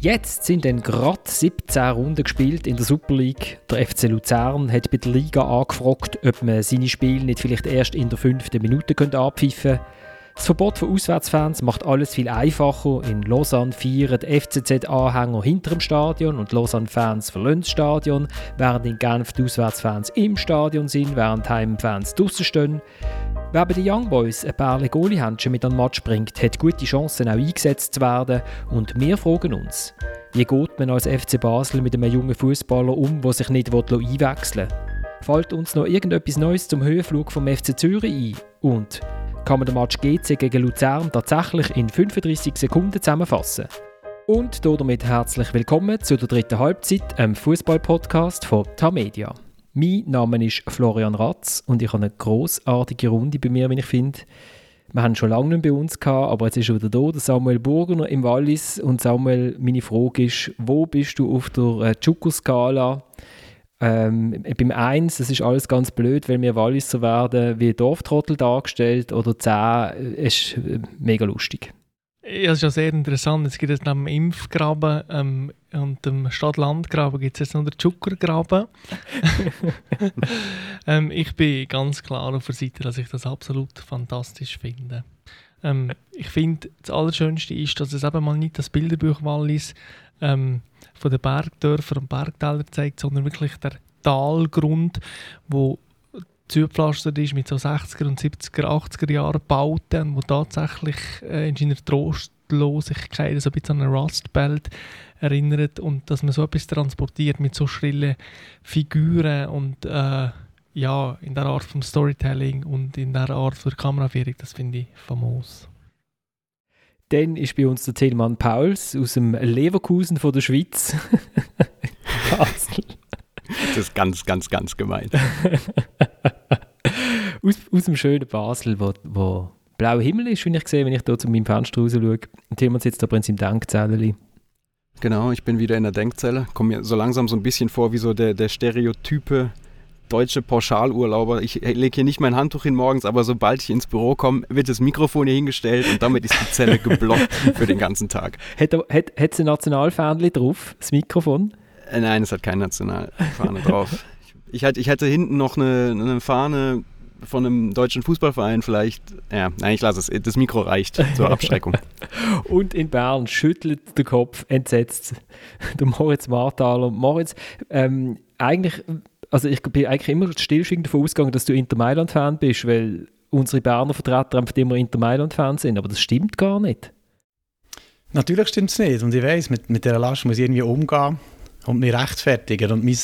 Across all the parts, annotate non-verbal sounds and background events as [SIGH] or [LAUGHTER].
Jetzt sind dann gerade 17 Runden gespielt in der Super League. Der FC Luzern hat bei der Liga angefragt, ob man seine Spiele nicht vielleicht erst in der fünften Minute abpfeifen könnte. Das Verbot von Auswärtsfans macht alles viel einfacher. In Lausanne feiern FCZ-Anhänger hinter dem Stadion und Lausanne-Fans verlassen das Stadion, während in Genf die Auswärtsfans im Stadion sind, während Heimfans draußen stehen. Wer bei den Young Boys ein paar Goalie-Händchen mit an den Match bringt, hat gute Chancen auch eingesetzt zu werden. Und wir fragen uns, wie geht man als FC Basel mit einem jungen Fußballer um, der sich nicht einwechseln will? Fällt uns noch irgendetwas Neues zum Höhenflug vom FC Zürich ein? Und kann man den Match GC gegen Luzern tatsächlich in 35 Sekunden zusammenfassen? Und damit herzlich willkommen zu der dritten Halbzeit, einem Fußball-Podcast von Tamedia. Mein Name ist Florian Ratz und ich habe eine großartige Runde bei mir, wie ich finde. Wir haben schon lange nicht bei uns gehabt, aber jetzt ist wieder da der Samuel Burgener im Wallis. Und Samuel, meine Frage ist, wo bist du auf der Chuko-Skala? Ähm, beim 1, das ist alles ganz blöd, weil wir Walliser werden wie Dorftrottel dargestellt oder 10 ist äh, mega lustig. Ja, das ist ja sehr interessant. Es gibt jetzt neben dem Impfgraben ähm, und dem Stadt-Land-Graben gibt es jetzt noch den Zuckergraben. [LAUGHS] ähm, ich bin ganz klar auf der Seite, dass ich das absolut fantastisch finde. Ähm, ich finde, das Allerschönste ist, dass es eben mal nicht das Bilderbuch Wallis ähm, von den Bergdörfern und Bergtälern zeigt, sondern wirklich der Talgrund, wo zugepflastert ist mit so 60er und 70er, 80er Jahren Bauten, wo tatsächlich äh, in seiner Trostlosigkeit so ein bisschen an eine Rust Belt erinnert und dass man so etwas transportiert mit so schrillen Figuren und äh, ja, in der Art vom Storytelling und in der Art der Kameraführung, das finde ich famos. Dann ist bei uns der Tilman Pauls aus dem Leverkusen von der Schweiz. Basel. [LAUGHS] Das ist ganz, ganz, ganz gemein. [LAUGHS] aus, aus dem schönen Basel, wo, wo blauer Himmel ist, wenn ich sehe, wenn ich da zu meinem Fenster raus schaue. Und Tilman sitzt aber in seinem Denkzellen. Genau, ich bin wieder in der Denkzelle. Komme mir so langsam so ein bisschen vor wie so der, der Stereotype deutsche Pauschalurlauber. Ich lege hier nicht mein Handtuch hin morgens, aber sobald ich ins Büro komme, wird das Mikrofon hier hingestellt und damit ist die Zelle [LAUGHS] geblockt für den ganzen Tag. Hat es ein Nationalfähnchen drauf, das Mikrofon? Äh, nein, es hat keine Nationalfahne drauf. Ich, ich, ich hätte hinten noch eine, eine Fahne von einem deutschen Fußballverein vielleicht. Ja, nein, ich lasse es. Das Mikro reicht zur [LAUGHS] Abschreckung. und in Bern schüttelt der Kopf entsetzt der Moritz Marthaler. Moritz, ähm, eigentlich, also ich bin eigentlich immer stillschweigend davon ausgegangen, dass du Inter Mailand-Fan bist, weil unsere Berner Vertreter einfach immer Inter Mailand-Fan sind, aber das stimmt gar nicht. Natürlich stimmt es nicht und ich weiß, mit, mit dieser Last muss ich irgendwie umgehen und mich rechtfertigen und mein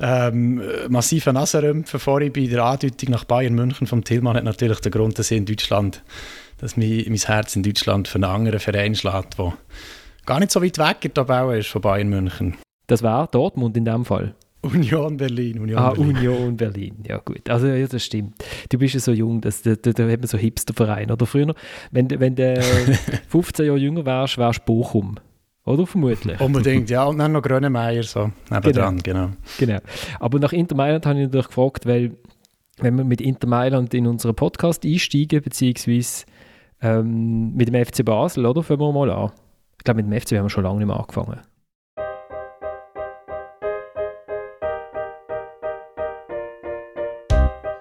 ähm, massiver Nasenrümpfen vorhin bei der Andeutung nach Bayern München vom Tillmann hat natürlich den Grund, dass ich in Deutschland, dass mein, mein Herz in Deutschland für einen anderen Verein schlägt, der gar nicht so weit weg in der ist von Bayern München. Das war Dortmund in dem Fall. Union Berlin. Union ah, Berlin. Union Berlin. Ja, gut. Also, ja, das stimmt. Du bist ja so jung, dass, da, da, da hat man so Hipsterverein. Oder früher, wenn, wenn du [LAUGHS] 15 Jahre jünger wärst, wärst du Bochum. Oder vermutlich? Unbedingt, ja. Und dann noch Grönemeyer so nebendran, genau. genau. genau. Aber nach Inter Mailand habe ich natürlich gefragt, weil wenn wir mit Inter Mailand in unseren Podcast einsteigen, beziehungsweise ähm, mit dem FC Basel, oder? Fangen wir mal an. Ich glaube, mit dem FC haben wir schon lange nicht mehr angefangen.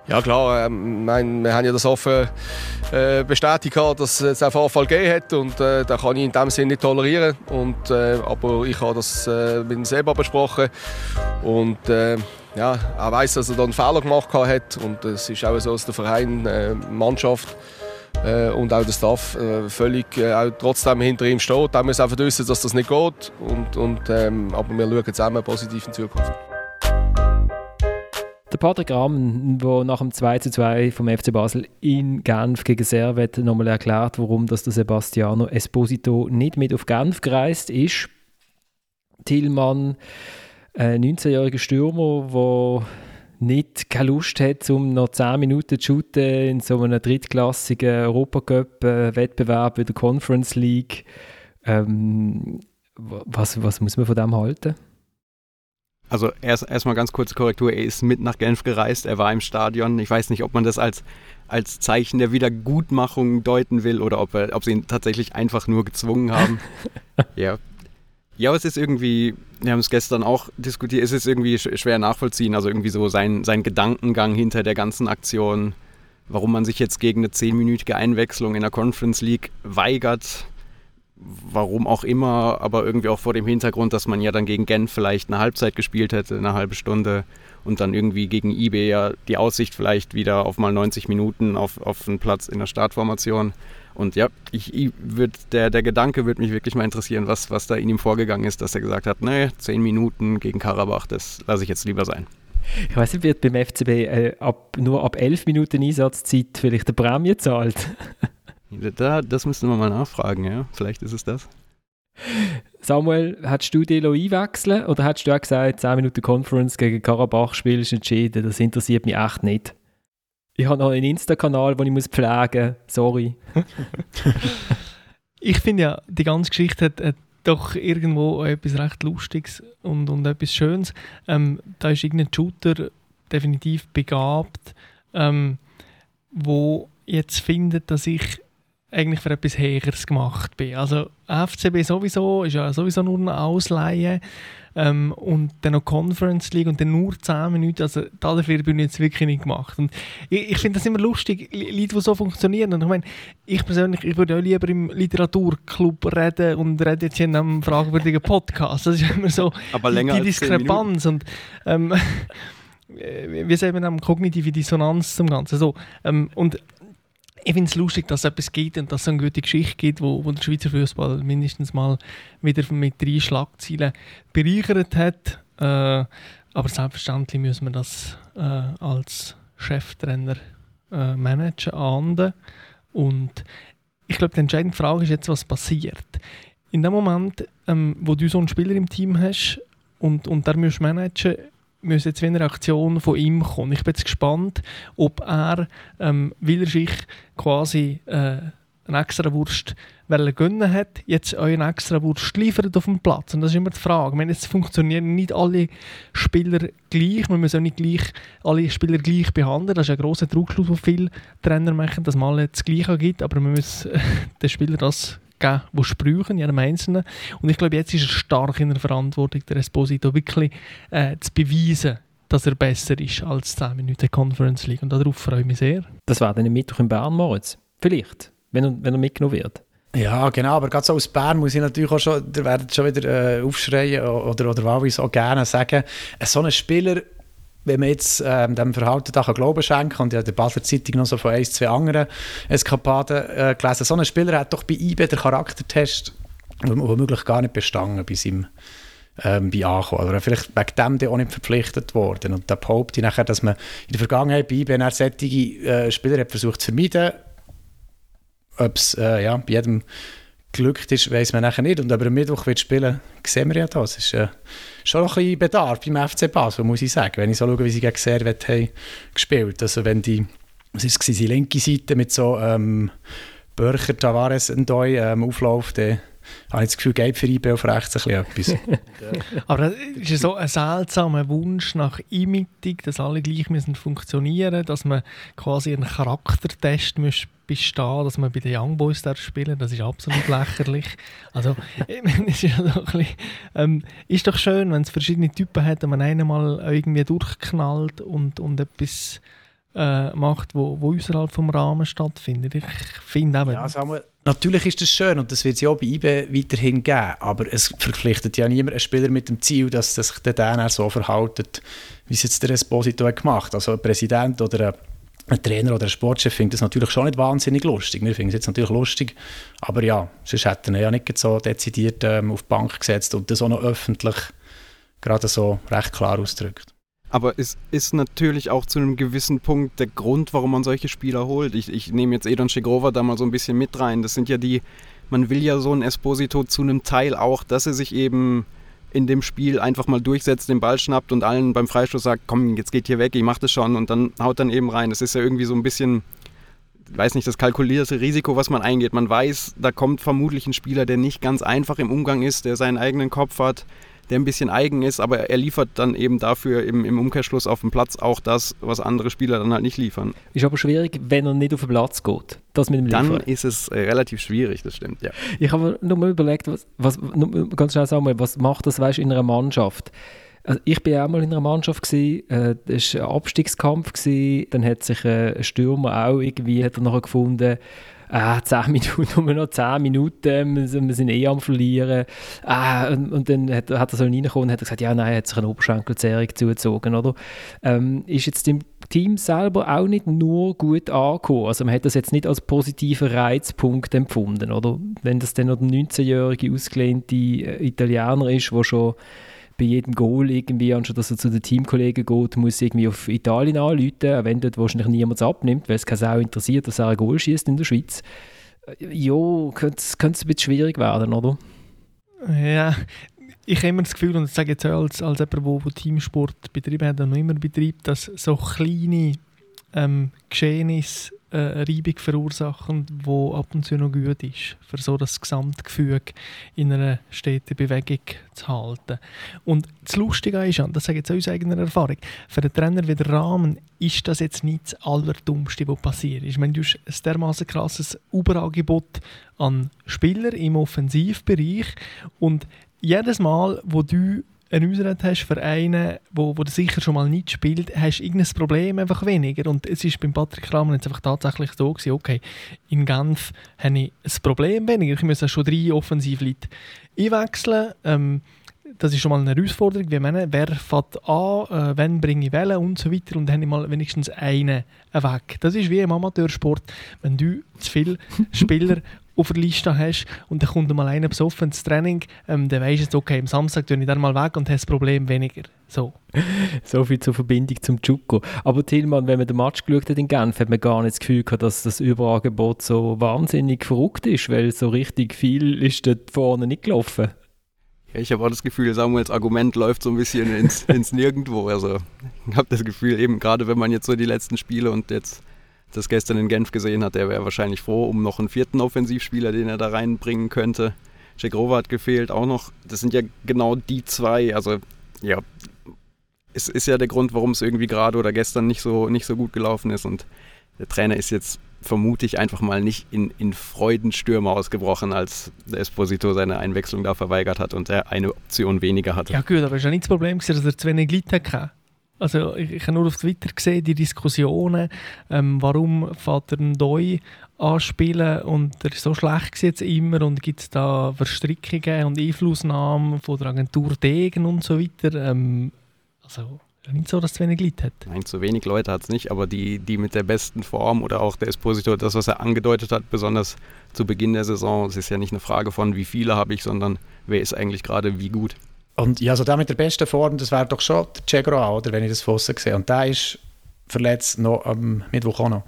Ja klar, ähm, mein, wir haben ja das offen äh, bestätigt, dass es einen Vorfall gegeben hat und äh, den kann ich in dem Sinne nicht tolerieren. Und, äh, aber ich habe das äh, mit ihm selber besprochen und äh, ja, er weiß, dass er da einen Fehler gemacht hat und es ist auch so, dass der Verein, äh, Mannschaft äh, und auch der Staff völlig auch trotzdem hinter ihm steht. Da muss einfach wissen, dass das nicht geht und, und ähm, aber wir schauen zusammen positiv in Zukunft. Der Patrick Rahmen, der nach dem 2 zu 2 vom FC Basel in Genf gegen Servet nochmal erklärt, warum dass der Sebastiano Esposito nicht mit auf Genf gereist ist. Tillmann, ein 19-jähriger Stürmer, der nicht keine Lust hat, um noch 10 Minuten zu shooten in so einem drittklassigen Europacup-Wettbewerb wie der Conference League. Ähm, was, was muss man von dem halten? Also erst erstmal ganz kurze Korrektur, er ist mit nach Genf gereist, er war im Stadion. Ich weiß nicht, ob man das als, als Zeichen der Wiedergutmachung deuten will oder ob, er, ob sie ihn tatsächlich einfach nur gezwungen haben. [LAUGHS] ja. Ja, es ist irgendwie, wir haben es gestern auch diskutiert, es ist irgendwie schwer nachvollziehen, also irgendwie so sein, sein Gedankengang hinter der ganzen Aktion, warum man sich jetzt gegen eine zehnminütige Einwechslung in der Conference League weigert, warum auch immer, aber irgendwie auch vor dem Hintergrund, dass man ja dann gegen Genf vielleicht eine Halbzeit gespielt hätte, eine halbe Stunde und dann irgendwie gegen eBay ja die Aussicht vielleicht wieder auf mal 90 Minuten auf, auf einen Platz in der Startformation. Und ja, ich, ich würd, der, der Gedanke würde mich wirklich mal interessieren, was, was da in ihm vorgegangen ist, dass er gesagt hat, nee, 10 Minuten gegen Karabach, das lasse ich jetzt lieber sein. Ich weiß nicht, wird beim FCB äh, ab, nur ab 11 Minuten Einsatzzeit vielleicht eine Prämie zahlt? [LAUGHS] Da, das müssten wir mal nachfragen, ja. Vielleicht ist es das. Samuel, hättest du dich einwechseln oder hättest du auch gesagt, 10 Minuten Conference gegen Karabach spielst entschieden, das interessiert mich echt nicht? Ich habe noch einen Insta-Kanal, den ich muss pflegen muss. Sorry. [LAUGHS] ich finde ja, die ganze Geschichte hat, hat, doch irgendwo etwas recht Lustiges und, und etwas Schönes. Ähm, da ist irgendein Shooter definitiv begabt, ähm, wo jetzt findet, dass ich eigentlich für etwas Höheres gemacht bin. Also FCB sowieso ist ja sowieso nur eine Ausleihe ähm, und dann noch Conference League und dann nur 10 Minuten, also dafür bin ich jetzt wirklich nicht gemacht. Und ich, ich finde das immer lustig, Leute, die so funktionieren. Und ich meine, ich persönlich, ich würde auch lieber im Literaturclub reden und rede jetzt in einem fragwürdigen Podcast. Das ist immer so die, die Diskrepanz und ähm, [LAUGHS] wie sagen wir kognitive Dissonanz zum Ganzen. So, ähm, und ich finde es lustig, dass es etwas gibt und dass es eine gute Geschichte gibt, wo, wo der Schweizer Fußball mindestens mal wieder mit drei Schlagzeilen bereichert hat. Äh, aber selbstverständlich müssen wir das äh, als Cheftrainer äh, managen, ahnden. Und ich glaube, die entscheidende Frage ist jetzt, was passiert. In dem Moment, ähm, wo du so einen Spieler im Team hast und, und der musst managen, müssen jetzt eine Reaktion von ihm kommen. Ich bin jetzt gespannt, ob er, ähm, weil er sich quasi äh, eine extra Wurst gönnen hat, jetzt euch eine extra Wurst liefert auf dem Platz. Und das ist immer die Frage. Ich meine, jetzt funktionieren nicht alle Spieler gleich. Man muss auch nicht gleich, alle Spieler gleich behandeln. Das ist ein grosser Druckschluss, den viele Trainer machen, dass man alle das Gleiche gibt. Aber man muss äh, [LAUGHS] den Spielern das geben, die sprüchen, jedem Einzelnen. Und ich glaube, jetzt ist er stark in der Verantwortung, der Esposito wirklich äh, zu beweisen, dass er besser ist als 10 Minuten Conference League. Und darauf freue ich mich sehr. Das war dann im Mittwoch in Bern, Moritz. Vielleicht, wenn er, wenn er mitgenommen wird. Ja, genau, aber gerade so aus Bern muss ich natürlich auch schon, da werden schon wieder äh, aufschreien oder, oder wahlweise auch gerne sagen, so ein Spieler wenn man jetzt ähm, dem Verhalten da Glauben schenken kann, und in der Basler Zeitung noch so von ein, zwei anderen Eskapaden äh, gelesen, so ein Spieler hat doch bei IB den Charaktertest womöglich gar nicht bestanden bei seinem ähm, bei Ankommen. Oder vielleicht wegen dem der auch nicht verpflichtet worden. Und da behaupte ich nachher, dass man in der Vergangenheit bei IB solche äh, Spieler hat versucht zu vermeiden. Ob es äh, ja, bei jedem glückt ist, weiß man nachher nicht. Und ob er am Mittwoch wird spielen, sehen wir ja das. Es ist äh, schon noch ein bisschen Bedarf beim FC Basel, muss ich sagen. Wenn ich so schaue, wie sie gegen Servet haben Also wenn die, was ist es, die linke Seite mit so ähm, Börcher, Tavares und Doi ähm, aufläuft, dann habe ich das Gefühl, geht für IB auf rechts ein bisschen etwas. [LAUGHS] Aber es ist so ein seltsamer Wunsch nach Imitung, dass alle gleich müssen funktionieren dass man quasi einen Charaktertest muss bestehen dass man bei den Young Boys darf spielen das ist absolut [LAUGHS] lächerlich. Also, [LAUGHS] ist, ja so bisschen, ähm, ist doch schön, wenn es verschiedene Typen hat und man einen mal irgendwie durchknallt und, und etwas äh, macht, wo, wo außerhalb vom Rahmen stattfindet. Ich finde eben... Ja, Samuel, natürlich ist das schön und das wird es ja auch bei IBE weiterhin geben, aber es verpflichtet ja niemand einen Spieler mit dem Ziel, dass sich der dann so verhaltet, wie es jetzt der Esposito hat gemacht. Also ein Präsident oder ein ein Trainer oder ein Sportchef findet das natürlich schon nicht wahnsinnig lustig. Wir finden es jetzt natürlich lustig, aber ja, sonst hätten wir ja nicht so dezidiert ähm, auf die Bank gesetzt und das auch noch öffentlich gerade so recht klar ausdrückt. Aber es ist natürlich auch zu einem gewissen Punkt der Grund, warum man solche Spieler holt. Ich, ich nehme jetzt Edon Schegrova da mal so ein bisschen mit rein. Das sind ja die, man will ja so ein Esposito zu einem Teil auch, dass er sich eben in dem Spiel einfach mal durchsetzt, den Ball schnappt und allen beim Freistoß sagt, komm, jetzt geht hier weg, ich mach das schon und dann haut dann eben rein. Das ist ja irgendwie so ein bisschen, weiß nicht, das kalkulierte Risiko, was man eingeht. Man weiß, da kommt vermutlich ein Spieler, der nicht ganz einfach im Umgang ist, der seinen eigenen Kopf hat, der ein bisschen eigen ist, aber er liefert dann eben dafür im, im Umkehrschluss auf dem Platz auch das, was andere Spieler dann halt nicht liefern. Ist aber schwierig, wenn er nicht auf den Platz geht. Das mit dem Dann Liefern. ist es äh, relativ schwierig, das stimmt, ja. Ich habe nur mal überlegt, was, was, nur ganz schnell sagen wir, was macht das weißt, in einer Mannschaft? Also ich bin auch mal in einer Mannschaft gewesen, äh, das war ein Abstiegskampf gewesen, dann hat sich äh, ein Stürmer auch irgendwie hat er nachher gefunden, ah, 10 Minuten, [LAUGHS] nur noch 10 Minuten, wir sind, wir sind eh am Verlieren. Ah, und, und dann hat, hat er so reingekommen und hat gesagt, ja, nein, er hat sich eine Oberschenkelzerrung zugezogen, oder? Ähm, ist jetzt im Team selber auch nicht nur gut angekommen. Also man hat das jetzt nicht als positiven Reizpunkt empfunden, oder? Wenn das dann noch der 19-jährige ausgelehnte äh, Italiener ist, der schon bei jedem Goal irgendwie, anstatt dass er zu den Teamkollegen geht, muss irgendwie auf Italien anrufen, auch wenn dort wahrscheinlich niemand abnimmt, weil es keine Sau interessiert, dass er ein Goal schießt in der Schweiz. Äh, Ja, könnte es ein bisschen schwierig werden, oder? Ja, ich habe immer das Gefühl, und das sage ich jetzt auch als, als jemand, der Teamsport betrieben hat und noch immer betreibt, dass so kleine ähm, Geschehnisse äh, Reibung verursachen, die ab und zu noch gut ist, für so das Gesamtgefüge in einer steten Bewegung zu halten. Und das Lustige ist, und das sage ich jetzt aus eigener Erfahrung, für einen Trainer wie der Rahmen ist das jetzt nicht das Allerdummste, was passiert ist. Ich meine, du hast ein dermaßen krasses Überangebot an Spielern im Offensivbereich und jedes Mal, wo du Ausrede hast für einen, wo, wo du sicher schon mal nicht spielt, hast du irgendein Problem einfach weniger. Und es ist beim Patrick Kramer jetzt einfach tatsächlich so gewesen, okay, in Genf habe ich ein Problem weniger. Ich muss schon drei Offensivleute einwechseln. Ähm, das ist schon mal eine Herausforderung. Wie meine, wer fährt an, äh, wann bringe ich Wellen und so weiter. Und dann habe ich mal wenigstens einen weg. Das ist wie im Amateursport, wenn du zu viele [LAUGHS] Spieler auf der Liste hast und dann kommt mal einer besoffen ins Training, ähm, dann weisst du, okay, am Samstag tue ich dann mal weg und habe das Problem weniger. So. [LAUGHS] So viel zur Verbindung zum Chuko. Aber Tillmann, wenn man den Match geschaut hat in Genf, hat man gar nicht das Gefühl gehabt, dass das Überangebot so wahnsinnig verrückt ist, weil so richtig viel ist dort vorne nicht gelaufen. Ja, ich habe auch das Gefühl, Samuels Argument läuft so ein bisschen ins, ins Nirgendwo. Also ich habe das Gefühl, eben gerade wenn man jetzt so die letzten Spiele und jetzt das gestern in Genf gesehen hat, der wäre wahrscheinlich froh um noch einen vierten Offensivspieler, den er da reinbringen könnte. Cegrova hat gefehlt, auch noch. Das sind ja genau die zwei. Also ja, es ist ja der Grund, warum es irgendwie gerade oder gestern nicht so, nicht so gut gelaufen ist. Und der Trainer ist jetzt vermute ich einfach mal nicht in, in Freudenstürme ausgebrochen, als der Esposito seine Einwechslung da verweigert hat und er eine Option weniger hatte. Ja gut, aber es ja nicht das Problem, dass er zu wenig Leute hatte. Also ich, ich habe nur auf Twitter gesehen, die Diskussionen, ähm, warum Vater Doi anspielen und er ist so schlecht jetzt immer und gibt es da Verstrickungen und Einflussnahmen von der Agentur Degen und so weiter. Ähm, also nicht so, dass es wenig Leute hat. Nein, zu wenig Leute hat es nicht, aber die, die mit der besten Form oder auch der Esposito, das, was er angedeutet hat, besonders zu Beginn der Saison, es ist ja nicht eine Frage von, wie viele habe ich, sondern wer ist eigentlich gerade wie gut. Und ja, also der mit der besten Form, das wäre doch schon der Cegroa, oder, wenn ich das von sehe. Und der ist verletzt noch am Mittwoch auch noch.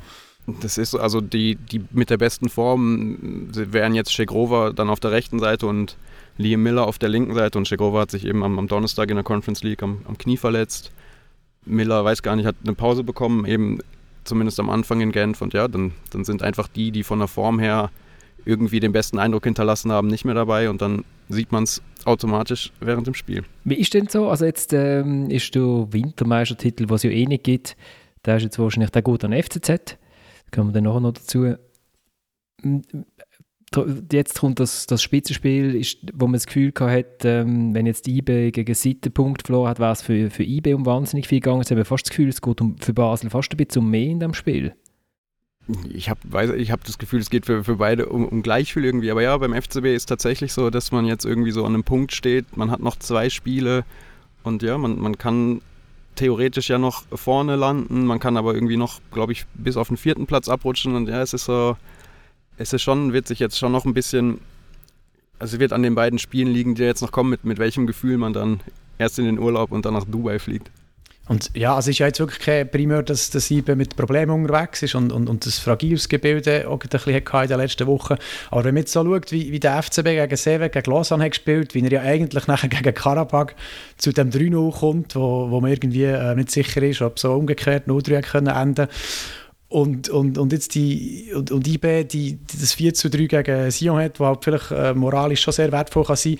Das ist also die, die mit der besten Form wären jetzt Shegrova dann auf der rechten Seite und Liam Miller auf der linken Seite. Und Shegrova hat sich eben am, am Donnerstag in der Conference League am, am Knie verletzt. Miller, weiß gar nicht, hat eine Pause bekommen, eben zumindest am Anfang in Genf. Und ja, dann, dann sind einfach die, die von der Form her irgendwie den besten Eindruck hinterlassen haben, nicht mehr dabei. Und dann sieht man es automatisch während dem Spiel. Wie ist denn so? Also jetzt ähm, ist der Wintermeistertitel, was es ja eh nicht gibt, der ist jetzt wahrscheinlich der gut an FCZ. Kommen wir dann nachher noch dazu. Jetzt kommt das, das Spitzenspiel, ist, wo man das Gefühl hat, ähm, wenn jetzt IB gegen Sitten Punkt verloren hat, wäre es für, für IB um wahnsinnig viel gegangen. Jetzt haben fast das Gefühl, es geht um, für Basel fast ein bisschen um mehr in dem Spiel. Ich habe ich hab das Gefühl, es geht für, für beide um, um gleich viel irgendwie. Aber ja, beim FCB ist tatsächlich so, dass man jetzt irgendwie so an einem Punkt steht. Man hat noch zwei Spiele und ja, man, man kann theoretisch ja noch vorne landen. Man kann aber irgendwie noch, glaube ich, bis auf den vierten Platz abrutschen. Und ja, es ist so, es ist schon, wird sich jetzt schon noch ein bisschen, also wird an den beiden Spielen liegen, die jetzt noch kommen, mit, mit welchem Gefühl man dann erst in den Urlaub und dann nach Dubai fliegt. Und ja, also es ist ja jetzt wirklich kein Primär, dass der Sieben mit Problemen unterwegs ist und, und, und das fragiles Gebilde auch ein bisschen hatte in den letzten Wochen. Aber wenn man jetzt so schaut, wie, wie der FCB gegen Seven, gegen Lausanne hat gespielt, wie er ja eigentlich nachher gegen Karabakh zu dem 3-0 kommt, wo, wo man irgendwie äh, nicht sicher ist, ob so umgekehrt 0-3 können enden und, und, und jetzt die, und, und IB, die, die das 4 zu 3 gegen Sion hat, wo halt vielleicht äh, moralisch schon sehr wertvoll kann sein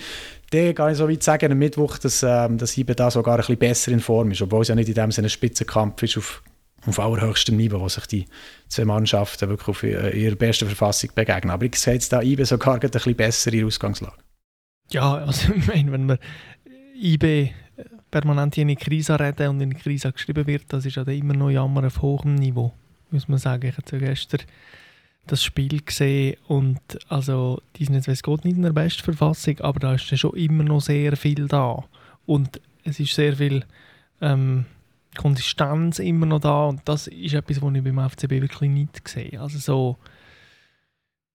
der kann ich so weit sagen, am Mittwoch, dass, ähm, dass IBE da sogar ein bisschen besser in Form ist, obwohl es ja nicht in dem Sinne ein Spitzenkampf ist auf, auf allerhöchstem Niveau, wo sich die zwei Mannschaften wirklich auf ihrer besten Verfassung begegnen. Aber ich sehe jetzt da IBE sogar ein bisschen besser in Ausgangslage. Ja, also [LAUGHS] ich meine, wenn man IBE permanent in eine Krise reden und in eine Krise geschrieben wird, das ist ja immer noch Jammer auf hohem Niveau, muss man sagen. Ich habe gestern das Spiel gesehen und also die sind jetzt, Gott, nicht in der besten Verfassung, aber da ist schon immer noch sehr viel da und es ist sehr viel ähm, Konsistenz immer noch da und das ist etwas, was ich beim FCB wirklich nicht sehe. Also so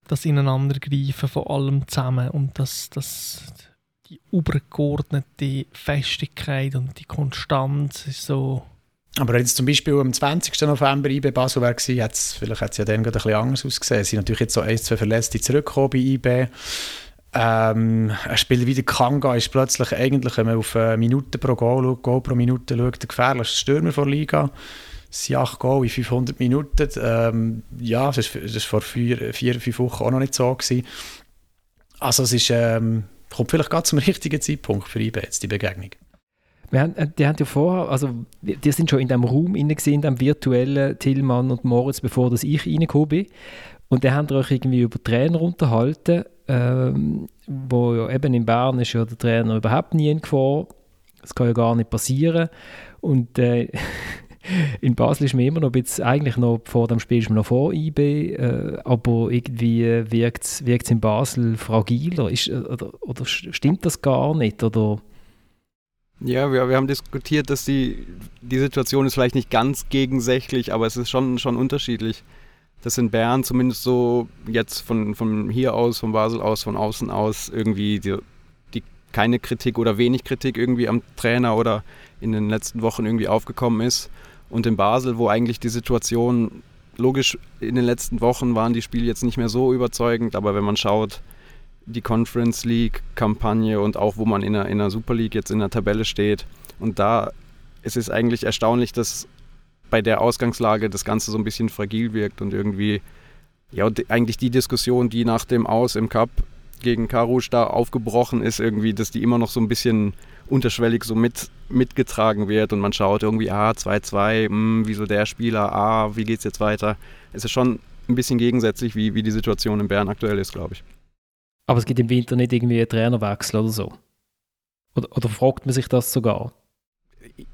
das Ineinandergreifen von allem zusammen und das, das die übergeordnete Festigkeit und die Konstanz ist so aber jetzt zum Beispiel am 20. November IB Basel war, hat's, vielleicht hat es ja dann gerade ein bisschen anders ausgesehen. Es sind natürlich jetzt so ein, zwei Verletzte zurückgekommen bei IB. Ähm, ein Spieler wie der Kanga ist plötzlich eigentlich, wenn man auf Minuten pro Goal Goal pro Minute schaut, der gefährlichste Stürmer der Liga. Es sind 8 Goal in 500 Minuten. Ähm, ja, das war vor vier, vier, fünf Wochen auch noch nicht so. Gewesen. Also es ist, ähm, kommt vielleicht gerade zum richtigen Zeitpunkt für IB jetzt, die Begegnung. Wir haben, äh, die haben ja vorher, also die sind schon in dem Raum gesehen, in dem virtuellen Tillmann und Moritz, bevor das ich reingekommen bin. Und dann haben euch irgendwie über Trainer unterhalten, ähm, wo ja eben in Bern ist ja der Trainer überhaupt nie in. Das kann ja gar nicht passieren. Und äh, [LAUGHS] in Basel ist mir immer noch ein bisschen, eigentlich noch vor dem Spiel ist man noch vor IB, äh, aber irgendwie wirkt es in Basel fragiler. Ist, äh, oder, oder stimmt das gar nicht? Oder ja, wir, wir haben diskutiert, dass die, die Situation ist vielleicht nicht ganz gegensächlich, aber es ist schon, schon unterschiedlich. Dass in Bern zumindest so jetzt von, von hier aus, von Basel aus, von außen aus irgendwie die, die keine Kritik oder wenig Kritik irgendwie am Trainer oder in den letzten Wochen irgendwie aufgekommen ist. Und in Basel, wo eigentlich die Situation, logisch in den letzten Wochen waren die Spiele jetzt nicht mehr so überzeugend, aber wenn man schaut, die Conference League-Kampagne und auch wo man in der, in der Super League jetzt in der Tabelle steht. Und da ist es eigentlich erstaunlich, dass bei der Ausgangslage das Ganze so ein bisschen fragil wirkt und irgendwie, ja, eigentlich die Diskussion, die nach dem Aus im Cup gegen Karusch da aufgebrochen ist, irgendwie, dass die immer noch so ein bisschen unterschwellig so mit, mitgetragen wird und man schaut irgendwie, ah, 2-2, hm, wieso der Spieler, ah, wie geht's jetzt weiter? Es ist schon ein bisschen gegensätzlich, wie, wie die Situation in Bern aktuell ist, glaube ich. Aber es gibt im Winter nicht irgendwie einen Trainerwechsel oder so. Oder, oder fragt man sich das sogar?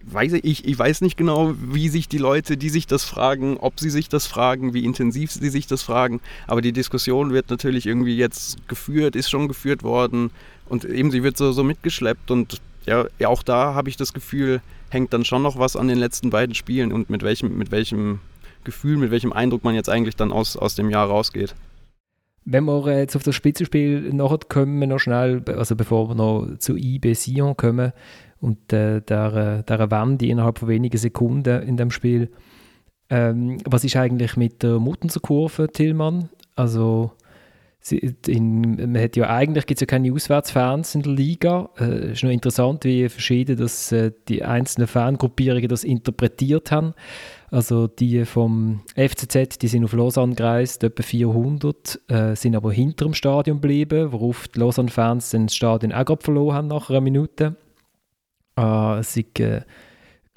Weiß ich, ich weiß nicht genau, wie sich die Leute, die sich das fragen, ob sie sich das fragen, wie intensiv sie sich das fragen. Aber die Diskussion wird natürlich irgendwie jetzt geführt, ist schon geführt worden und eben sie wird so, so mitgeschleppt. Und ja, auch da habe ich das Gefühl, hängt dann schon noch was an den letzten beiden Spielen und mit welchem, mit welchem Gefühl, mit welchem Eindruck man jetzt eigentlich dann aus, aus dem Jahr rausgeht. Wenn wir jetzt auf das Spitzenspiel nachher kommen, noch schnell, also bevor wir noch zu IB Sion kommen und äh, der, der Wende innerhalb von wenigen Sekunden in dem Spiel. Ähm, was ist eigentlich mit der Muttenser Kurve, Tillmann? Also in, man hat ja eigentlich gibt es ja keine Auswärtsfans in der Liga. Es äh, ist noch interessant, wie verschieden das, äh, die einzelnen Fangruppierungen das interpretiert haben. Also die vom FCZ, die sind auf Lausanne gereist, etwa 400, äh, sind aber hinter dem Stadion geblieben, worauf die Lausanne-Fans das Stadion auch gerade verloren haben nach einer Minute. Äh, es ist äh,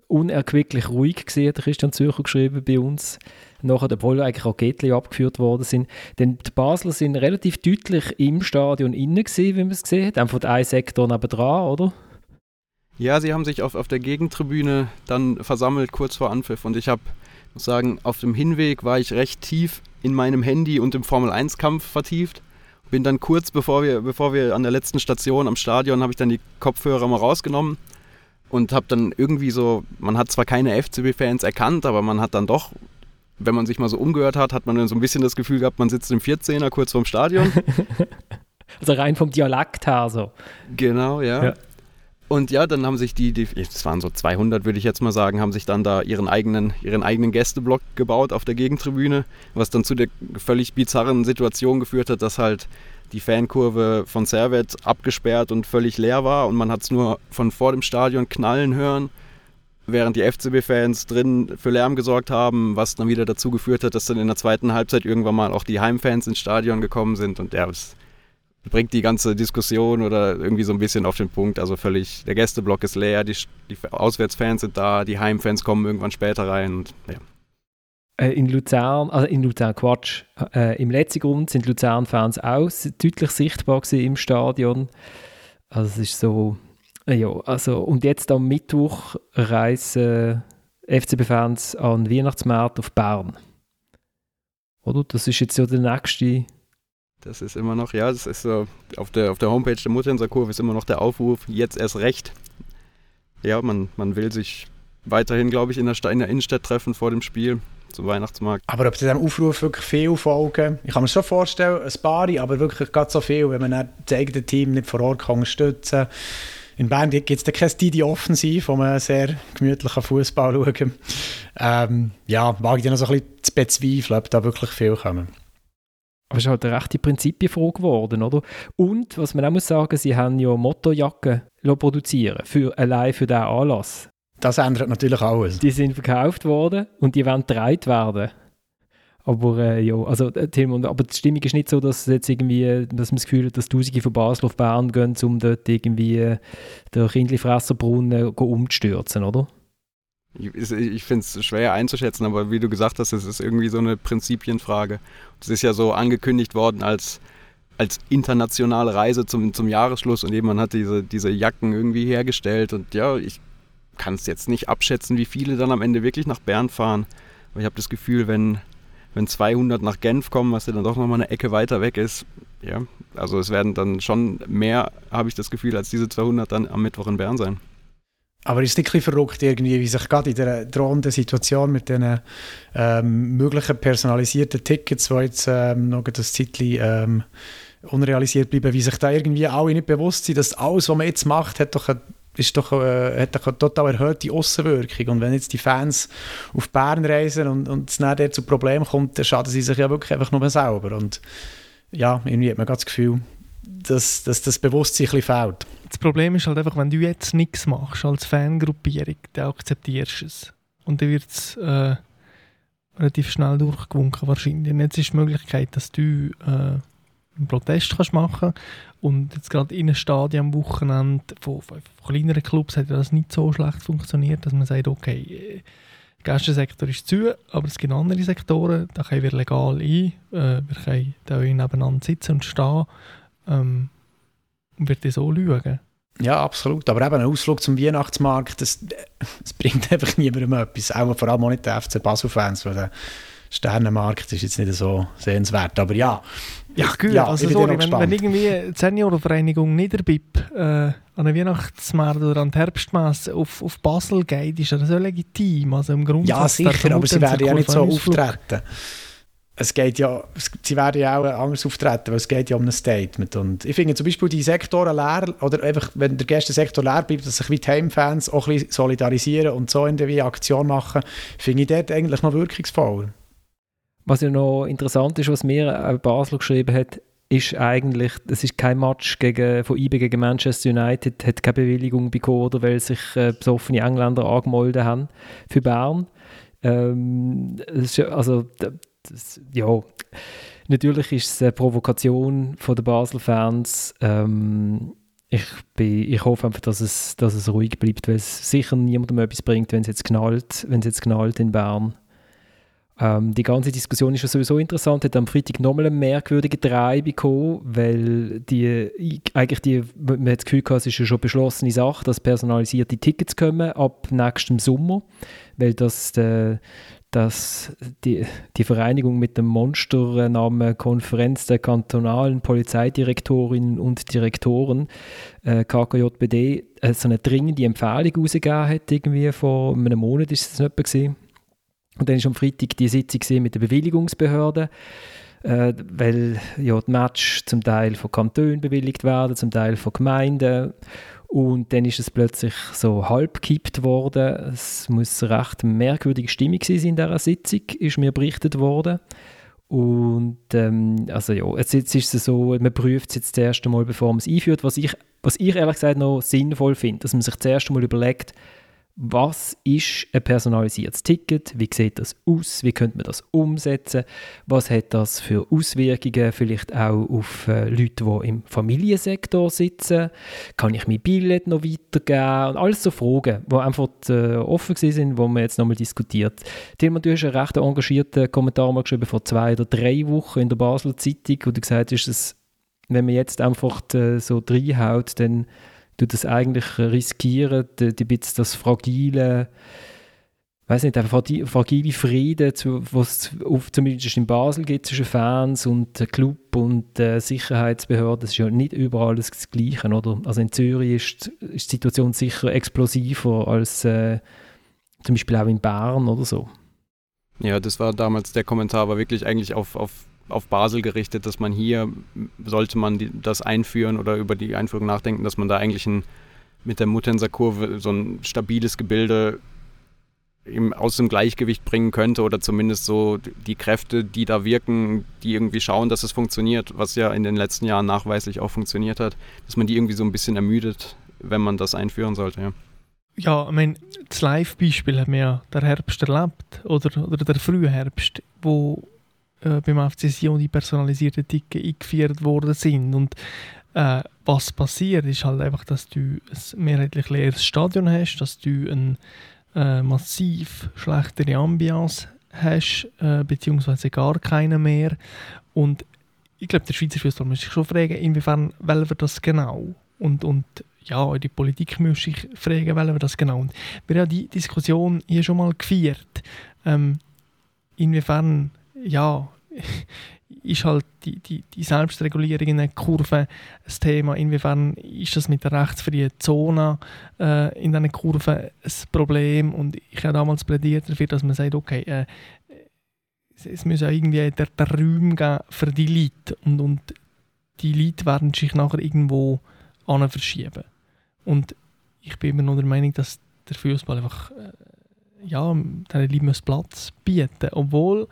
unerquicklich ruhig gesehen, hat Christian Zürcher geschrieben bei uns. Nachher, obwohl eigentlich Raketen abgeführt worden sind. Denn die Basler sind relativ deutlich im Stadion innen gewesen, wie man es gesehen hat. Einfach der einen Sektor nebenan, oder? Ja, sie haben sich auf, auf der Gegentribüne dann versammelt, kurz vor Anpfiff. Und ich habe, muss sagen, auf dem Hinweg war ich recht tief in meinem Handy und im Formel-1-Kampf vertieft. Bin dann kurz, bevor wir, bevor wir an der letzten Station am Stadion, habe ich dann die Kopfhörer mal rausgenommen und habe dann irgendwie so, man hat zwar keine FCB-Fans erkannt, aber man hat dann doch, wenn man sich mal so umgehört hat, hat man dann so ein bisschen das Gefühl gehabt, man sitzt im 14er kurz vorm Stadion. [LAUGHS] also rein vom Dialekt her so. Genau, ja. ja. Und ja, dann haben sich die, die, es waren so 200, würde ich jetzt mal sagen, haben sich dann da ihren eigenen, ihren eigenen Gästeblock gebaut auf der Gegentribüne, was dann zu der völlig bizarren Situation geführt hat, dass halt die Fankurve von Servet abgesperrt und völlig leer war und man hat es nur von vor dem Stadion knallen hören, während die FCB-Fans drin für Lärm gesorgt haben, was dann wieder dazu geführt hat, dass dann in der zweiten Halbzeit irgendwann mal auch die Heimfans ins Stadion gekommen sind und ja, es bringt die ganze Diskussion oder irgendwie so ein bisschen auf den Punkt. Also völlig, der Gästeblock ist leer, die, die Auswärtsfans sind da, die Heimfans kommen irgendwann später rein. Und, ja. Äh, in Luzern, also in Luzern, Quatsch, äh, im letzten Grund sind Luzern-Fans auch deutlich sichtbar im Stadion. Also es ist so, ja, also und jetzt am Mittwoch reisen FCB-Fans an Weihnachtsmarkt auf Bern. Oder? Das ist jetzt ja der nächste das ist immer noch, ja, das ist so, auf der, auf der Homepage der Muttenser-Kurve ist immer noch der Aufruf, jetzt erst recht. Ja, man, man will sich weiterhin, glaube ich, in der, in der Innenstadt treffen vor dem Spiel zum Weihnachtsmarkt. Aber ob diesem Aufruf wirklich viel folgen, ich kann mir schon vorstellen, ein paar, aber wirklich gerade so viel, wenn man das eigene Team nicht vor Ort kann unterstützen kann. In Bern gibt es keine Didi Offensiv, wo man sehr gemütlichen Fußball schauen ähm, Ja, wage ich noch so ein bisschen zu bezweifeln, ob da wirklich viel kommen. Aber es ist halt eine rechte Prinzipienfrage geworden, oder? Und, was man auch muss sagen, sie haben ja Mottojacken produzieren, für, allein für diesen Anlass. Das ändert natürlich alles. Die sind verkauft worden und die werden getragen werden. Aber äh, ja, also äh, Tim, aber die Stimmung ist nicht so, dass jetzt irgendwie, dass man das Gefühl hat, dass Tausende von Basel auf Bern gehen, um dort irgendwie äh, den Kindlifresserbrunnen umzustürzen, oder? Ich, ich finde es schwer einzuschätzen, aber wie du gesagt hast, es ist irgendwie so eine Prinzipienfrage. Es ist ja so angekündigt worden als, als internationale Reise zum, zum Jahresschluss und eben man hat diese, diese Jacken irgendwie hergestellt und ja, ich kann es jetzt nicht abschätzen, wie viele dann am Ende wirklich nach Bern fahren. Aber ich habe das Gefühl, wenn, wenn 200 nach Genf kommen, was ja dann doch nochmal eine Ecke weiter weg ist, ja, also es werden dann schon mehr, habe ich das Gefühl, als diese 200 dann am Mittwoch in Bern sein. Aber ist nicht verrückt, irgendwie, wie sich gerade in der drohenden Situation mit den ähm, möglichen personalisierten Tickets, die jetzt ähm, noch das Zeitchen ähm, unrealisiert bleiben, wie sich da irgendwie alle nicht bewusst sind, dass alles, was man jetzt macht, hat doch, eine, ist doch, äh, hat doch eine total erhöhte Außenwirkung. Und wenn jetzt die Fans auf Bern reisen und, und es dann zu Problemen kommt, dann schaden sie sich ja wirklich einfach nur selber. Und ja, irgendwie hat man das Gefühl, dass, dass das Bewusstsein ein fehlt. Das Problem ist halt einfach, wenn du jetzt nichts machst als Fangruppierung, dann akzeptierst du es. Und dann wird es äh, relativ schnell durchgewunken wahrscheinlich. Und jetzt ist die Möglichkeit, dass du äh, einen Protest kannst machen und jetzt gerade in einem Stadion am Wochenende von, von, kleineren Clubs hat das nicht so schlecht funktioniert, dass man sagt, okay, der Gästensektor ist zu, aber es gibt andere Sektoren, da können wir legal ein, äh, wir können da nebeneinander sitzen und stehen ähm, und wird so schauen. Ja, absolut. Aber eben ein Ausflug zum Weihnachtsmarkt, das, [LAUGHS] das bringt einfach niemandem etwas. Auch vor allem auch nicht den FC Basel-Fans, weil der Sternenmarkt ist jetzt nicht so sehenswert. Aber ja. Ja, gut. Ja, also sorry, wenn, wenn, irgendwie die Seniorenvereinigung Niederbib äh, an einen Weihnachtsmarkt oder an die Herbstmesse auf, auf Basel geht, ist das so legitim. Also im Grundsatz ja, sicher, aber sie werden ja nicht so auftreten es geht ja, sie werden ja auch anders auftreten, weil es geht ja um ein Statement. Und ich finde zum Beispiel die Sektoren leer, oder einfach, wenn der Gästensektor leer bleibt, dass sich wie die Heimfans auch ein bisschen solidarisieren und so in der Aktion machen, finde ich dort eigentlich noch wirkungsvoll. Was ja noch interessant ist, was mir Basel geschrieben hat, ist eigentlich, es ist kein Match gegen, von IB gegen Manchester United, hat keine Bewilligung bekommen, weil sich äh, besoffene Engländer angemeldet haben für Bern. Ähm, ist, also, das, ja, natürlich ist es eine Provokation von den Basel-Fans. Ähm, ich, ich hoffe einfach, dass es, dass es ruhig bleibt, weil es sicher niemandem etwas bringt, wenn es jetzt knallt, wenn es jetzt knallt in Bern. Ähm, die ganze Diskussion ist ja sowieso interessant, hat am Freitag nochmal einen merkwürdigen Drei bekommen, weil die, eigentlich die, man hat das Gefühl gehabt, es ist ja schon beschlossene Sache, dass personalisierte Tickets kommen ab nächstem Sommer, weil das der, dass die, die Vereinigung mit dem Monsternamen Konferenz der kantonalen Polizeidirektorinnen und Direktoren, äh, KKJBD, äh, so eine dringende Empfehlung rausgegeben hat, irgendwie vor einem Monat ist es nicht gewesen. Und dann ist am Freitag die Sitzung mit der Bewilligungsbehörde, äh, weil ja, die Match zum Teil von Kantonen bewilligt werden, zum Teil von Gemeinden und dann ist es plötzlich so halb gekippt worden. Es muss eine recht merkwürdige Stimmung sein in dieser Sitzung, ist mir berichtet worden. Und ähm, also ja, jetzt, jetzt ist es so, man prüft es jetzt das erste Mal, bevor man es einführt, was ich, was ich ehrlich gesagt noch sinnvoll finde, dass man sich das erste Mal überlegt, was ist ein personalisiertes Ticket, wie sieht das aus, wie könnte man das umsetzen, was hat das für Auswirkungen vielleicht auch auf äh, Leute, die im Familiensektor sitzen, kann ich mein Billett noch weitergeben? Und alles so Fragen, die einfach äh, offen sind, wo man jetzt nochmal diskutiert. Tilman, du hast einen recht engagierten Kommentar mal geschrieben vor zwei oder drei Wochen in der Basel Zeitung, wo du gesagt hast, dass wenn man jetzt einfach äh, so reinhaut, dann du das eigentlich riskieren, die, die bisschen das fragile, weiß nicht, einfach fragile Frieden, was es zumindest in Basel gibt zwischen Fans und Club und äh, Sicherheitsbehörden, das ist ja nicht überall das Gleiche, oder? Also in Zürich ist, ist die Situation sicher explosiver als äh, zum Beispiel auch in Bern oder so. Ja, das war damals, der Kommentar war wirklich eigentlich auf, auf auf Basel gerichtet, dass man hier, sollte man die, das einführen oder über die Einführung nachdenken, dass man da eigentlich ein, mit der Mutenser-Kurve so ein stabiles Gebilde eben aus dem Gleichgewicht bringen könnte oder zumindest so die Kräfte, die da wirken, die irgendwie schauen, dass es funktioniert, was ja in den letzten Jahren nachweislich auch funktioniert hat, dass man die irgendwie so ein bisschen ermüdet, wenn man das einführen sollte. Ja. Ja, ich meine, das Live-Beispiel haben wir ja der Herbst erlebt oder, oder der frühe Herbst, wo äh, beim FC Sion die personalisierten Tickets eingeführt worden sind. Und äh, was passiert, ist halt einfach, dass du ein mehrheitlich leeres Stadion hast, dass du eine äh, massiv schlechtere Ambiance hast, äh, beziehungsweise gar keine mehr. Und ich glaube, der Schweizer Fußball muss sich schon fragen, inwiefern wollen wir das genau? Und, und ja, die Politik muss sich fragen, wollen wir das genau? Und wir haben die Diskussion hier schon mal geführt. Ähm, inwiefern ja, ist halt die, die, die Selbstregulierung in der Kurve ein Thema. Inwiefern ist das mit der rechtsfreien Zone äh, in diesen Kurven ein Problem? Und ich habe damals plädiert dafür, dass man sagt, okay, äh, es muss ja irgendwie der, der Raum geben für die Leute und, und die Leute werden sich nachher irgendwo an verschieben. Und ich bin immer noch der Meinung, dass der Fußball einfach äh, ja, diesen Leuten Platz bieten obwohl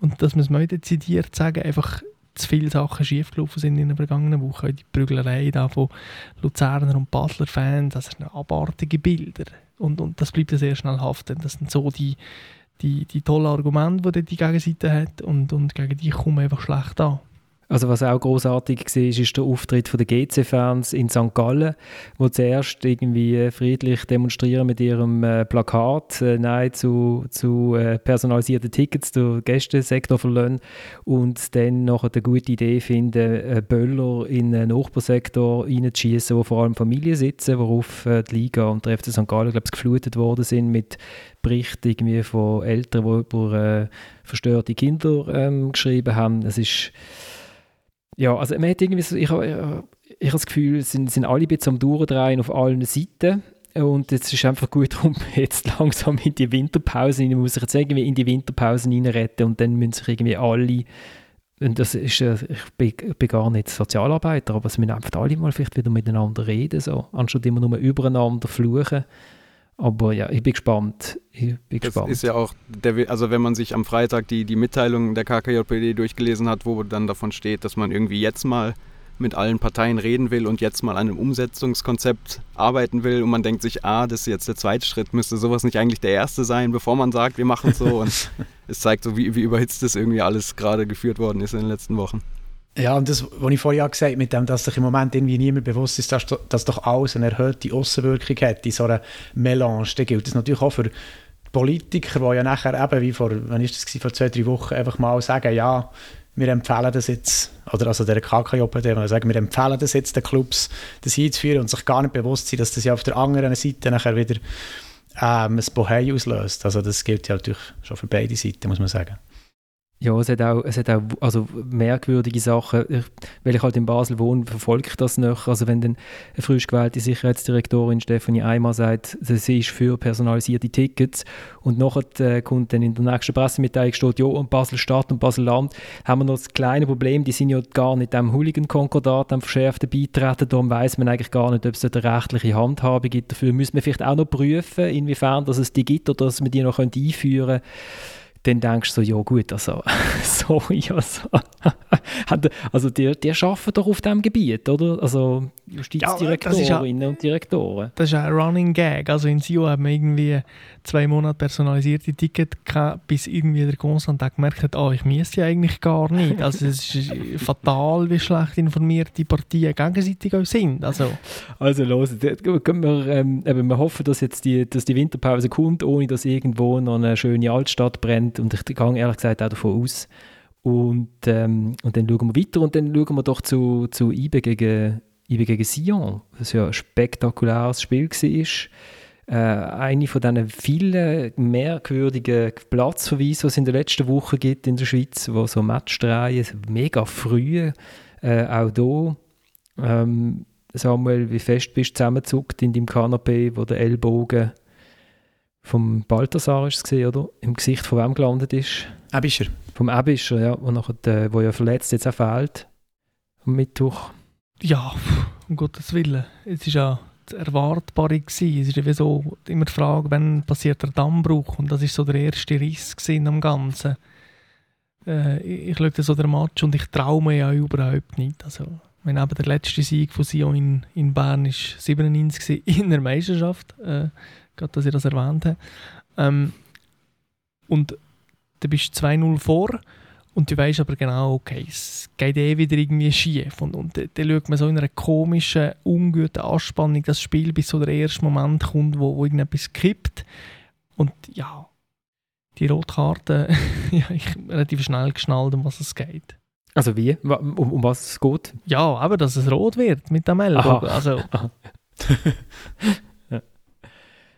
und dass man es mal dezidiert sagen, einfach zu viele Sachen schiefgelaufen sind in den vergangenen Wochen. Die Prügelerei da von Luzerner und Basler Fans, das sind abartige Bilder. Und, und das bleibt sehr schnell haften. Das sind so die, die, die tollen Argumente, die die Gegenseite hat und, und gegen die kommen einfach schlecht an. Also was auch großartig war, ist der Auftritt der GC-Fans in St. Gallen, wo zuerst irgendwie friedlich demonstrieren mit ihrem äh, Plakat äh, Nein zu, zu äh, personalisierten Tickets, den Gästesektor verlassen und dann noch eine gute Idee finden, äh, Böller in den Nachbarsektor reinzuschießen, wo vor allem Familien sitzen, worauf äh, die Liga und der FC St. Gallen, glaube ich, geflutet worden sind mit Berichten irgendwie von Eltern, die über äh, verstörte Kinder ähm, geschrieben haben. Es ist ja, also man hat irgendwie so, ich, ich, ich habe das Gefühl, sind, sind alle ein bisschen am Durchdrehen auf allen Seiten. Und jetzt ist einfach gut darum, [LAUGHS] jetzt langsam in die Winterpause, man muss sich jetzt irgendwie in die Winterpause reinretten und dann müssen sich irgendwie alle, und das ist, ich bin, bin gar nicht Sozialarbeiter, aber es müssen einfach alle mal vielleicht wieder miteinander reden, so, anstatt immer nur übereinander fluchen. Aber ja, ich bin gespannt. Ich bin das gespannt. ist ja auch, der, also wenn man sich am Freitag die, die Mitteilung der KKJPD durchgelesen hat, wo dann davon steht, dass man irgendwie jetzt mal mit allen Parteien reden will und jetzt mal an einem Umsetzungskonzept arbeiten will und man denkt sich, ah, das ist jetzt der zweite Schritt, müsste sowas nicht eigentlich der erste sein, bevor man sagt, wir machen es so und [LAUGHS] es zeigt so, wie, wie überhitzt das irgendwie alles gerade geführt worden ist in den letzten Wochen. Ja, und das, was ich vorhin gesagt habe, mit dem, dass sich im Moment irgendwie niemand bewusst ist, dass, dass doch alles eine erhöhte Aussenwirkung hat in so einer Melange, dann gilt das natürlich auch für Politiker, die ja nachher eben, wie vor, wann ist das vor zwei, drei Wochen, einfach mal sagen, ja, wir empfehlen das jetzt, oder also der KKJPD, sagen, wir empfehlen das jetzt den Clubs, das einzuführen und sich gar nicht bewusst sein, dass das ja auf der anderen Seite nachher wieder ähm, ein Bohei auslöst. Also das gilt ja natürlich schon für beide Seiten, muss man sagen. Ja, es hat auch, es hat auch also merkwürdige Sachen. Ich, weil ich halt in Basel wohne, verfolge ich das noch. Also wenn dann eine frisch gewählte Sicherheitsdirektorin Stefanie Eimer sagt, sie ist für personalisierte Tickets und nachher äh, kommt dann in der nächsten Pressemitteilung steht, ja, und Basel-Stadt und Basel-Land haben wir noch das kleine Problem, die sind ja gar nicht dem Hooligan-Konkordat, dem verschärften beitreten, darum weiß man eigentlich gar nicht, ob es eine rechtliche Handhabe gibt. Dafür müssen wir vielleicht auch noch prüfen, inwiefern dass es die gibt oder dass man die noch einführen könnte dann denkst du so, ja gut, also, [LAUGHS] sorry, also, also die, die arbeiten doch auf diesem Gebiet, oder? Also Justizdirektorinnen ja, und Direktoren. Das ist ein Running Gag. Also in Sio haben wir irgendwie zwei Monate personalisierte Ticket gehabt, bis irgendwie der Konstantin gemerkt hat, oh, ich müsste ja eigentlich gar nicht. Also es ist [LAUGHS] fatal, wie schlecht informierte Partien gegenseitig auch sind. Also, also los, wir, ähm, wir hoffen, dass jetzt die, dass die Winterpause kommt, ohne dass irgendwo noch eine schöne Altstadt brennt und ich gehe ehrlich gesagt auch davon aus. Und, ähm, und dann schauen wir weiter und dann schauen wir doch zu, zu IBE gegen, IBE gegen Sion, was ja ein spektakuläres Spiel war äh, eine von diesen vielen merkwürdigen Platzverweisen, die es in der letzten Woche gibt in der Schweiz, wo so Matchdrehen mega früh, äh, auch hier, ähm, Samuel, wie fest bist du zusammengezuckt in deinem Kanapee, wo der Ellbogen vom Balthasar ist oder? Im Gesicht von wem gelandet ist? Ebischer. Vom Ebischer, ja, wo, nachher, der, wo ja verletzt jetzt auch fehlt. Am Mittwoch. Ja, um Gottes Willen. Es ist ja Erwartbare gewesen. Es ist wie so immer die Frage, wann passiert der Dammbruch und das ist so der erste Riss am Ganzen. Äh, ich schaue so den Match und ich traue mir ja überhaupt nicht. Also, wenn eben der letzte Sieg von Sion in, in Bern ist 97 [LAUGHS] in der Meisterschaft, äh, gerade dass ich das erwähnt habe. Ähm, und da bist du 2-0 vor und du weißt aber genau, okay, es geht eh wieder irgendwie schief. Und, und dann schaut man so in einer komischen, unguten Anspannung das Spiel, bis so der erste Moment kommt, wo, wo irgendetwas kippt. Und ja, die rote Karte, [LAUGHS] ja, ich relativ schnell geschnallt, um was es geht. Also wie? Um, um was es geht? Ja, aber dass es rot wird mit dem Ellbogen. Also. [LAUGHS] ja.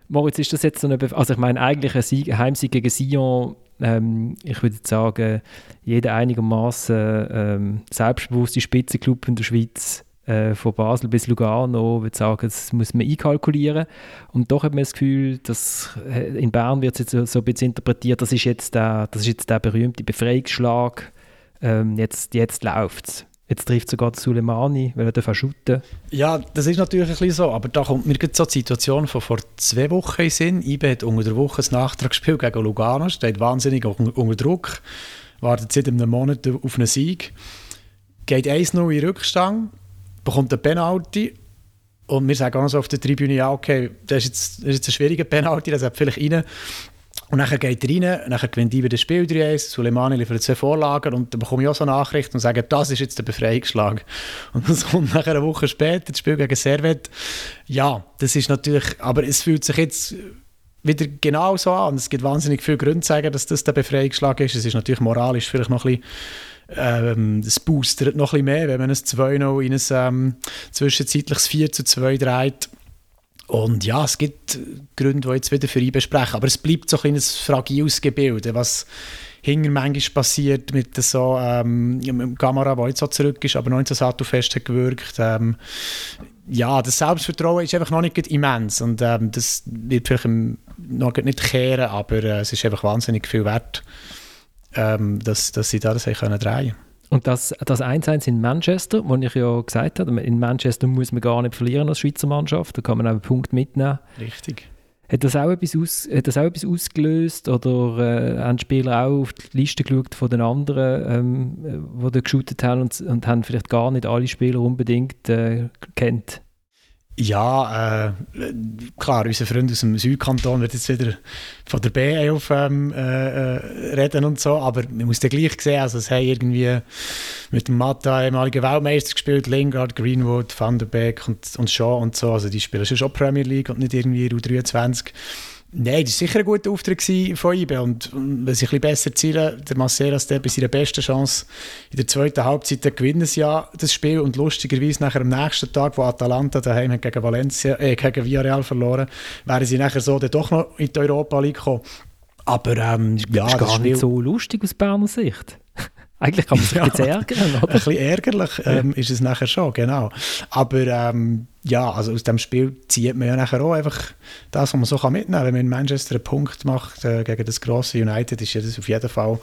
Moritz, ist das jetzt so eine... Bef also ich meine, eigentlich ein Sieg, Heimsieg gegen Sion ähm, ich würde sagen, jeder einigermaßen ähm, selbstbewusste Spitzenclub in der Schweiz, äh, von Basel bis Lugano, würde sagen, das muss man einkalkulieren. Und doch hat man das Gefühl, dass äh, in Bern wird es jetzt so, so ein bisschen interpretiert, das ist jetzt der, das ist jetzt der berühmte Befreiungsschlag, ähm, jetzt, jetzt läuft es. Jetzt trifft sogar Suleimani, weil er darf shooten Ja, das ist natürlich ein bisschen so, aber da kommt mir so die Situation von vor zwei Wochen in Sinn. IBE hat unter der Woche ein Nachtragsspiel gegen Lugano, steht wahnsinnig unter Druck, wartet seit einem Monat auf einen Sieg, geht 1-0 in Rückstand, bekommt eine Penalty und wir sagen auch noch so auf der Tribüne, ja okay, das ist jetzt, das ist jetzt ein schwieriger Penalty, das hat vielleicht rein. Und dann geht er rein, dann gewinnt Iber das Spiel 3-1, Suleimani liefert zwei Vorlagen und dann bekomme ich auch so Nachrichten und sage, das ist jetzt der Befreiungsschlag. [LAUGHS] Und dann kommt nachher eine Woche später das Spiel gegen Servet. Ja, das ist natürlich, aber es fühlt sich jetzt wieder genau so an. Es gibt wahnsinnig viele Gründe zu sagen, dass das der Befreiungsschlag ist. Es ist natürlich moralisch vielleicht noch ein bisschen ähm, das boostert noch ein bisschen mehr, wenn man ein 2-0 in ein ähm, zwischenzeitliches 4 2 dreht und ja, es gibt Gründe, die jetzt wieder für ihn besprechen, aber es bleibt so ein, ein fragiles Gebilde, was hinter manchmal passiert mit so ähm, Kamera, der jetzt so zurück ist, aber noch nicht so sattelfest hat gewirkt. Ähm, ja, das Selbstvertrauen ist einfach noch nicht immens und ähm, das wird vielleicht noch nicht kehren, aber äh, es ist einfach wahnsinnig viel wert, ähm, dass, dass sie da das drehen können. Und das, das 1-1 in Manchester, wo ich ja gesagt habe, in Manchester muss man gar nicht verlieren als Schweizer Mannschaft, da kann man auch einen Punkt mitnehmen. Richtig. Hat das auch etwas, aus, hat das auch etwas ausgelöst oder äh, haben die Spieler auch auf die Liste geschaut von den anderen, ähm, die da geshootet haben und, und haben vielleicht gar nicht alle Spieler unbedingt äh, kennt? Ja, äh, klar, unser Freund aus dem Südkanton wird jetzt wieder von der B11 ähm, äh, reden und so, aber man muss den gleich sehen, also es haben irgendwie mit dem Matta ehemaligen Weltmeister gespielt, Lingard, Greenwood, Van der Beek und, und Shaw und so, also die spielen schon Premier League und nicht irgendwie U23 Nein, das war sicher ein guter Auftritt von ihm. Und wenn sie ein bisschen besser zielen, der Masseras der bei seiner besten Chance in der zweiten Halbzeit, gewinnen sie ja das Spiel. Und lustigerweise nachher am nächsten Tag, wo Atalanta daheim gegen Valencia, äh, gegen Villarreal verloren, wären sie nachher so dann doch noch in die Europa League gekommen. Aber ähm, ja, das ist gar das Spiel, nicht so lustig aus Berner Sicht. [LAUGHS] Eigentlich kann man sich [LAUGHS] ja, jetzt ärgern, oder? Ein bisschen ärgerlich ähm, ist es nachher schon, genau. Aber ähm, ja, also aus dem Spiel zieht man ja nachher auch einfach das, was man so mitnehmen kann. Wenn man in Manchester einen Punkt macht äh, gegen das grosse United, ist ja das auf jeden Fall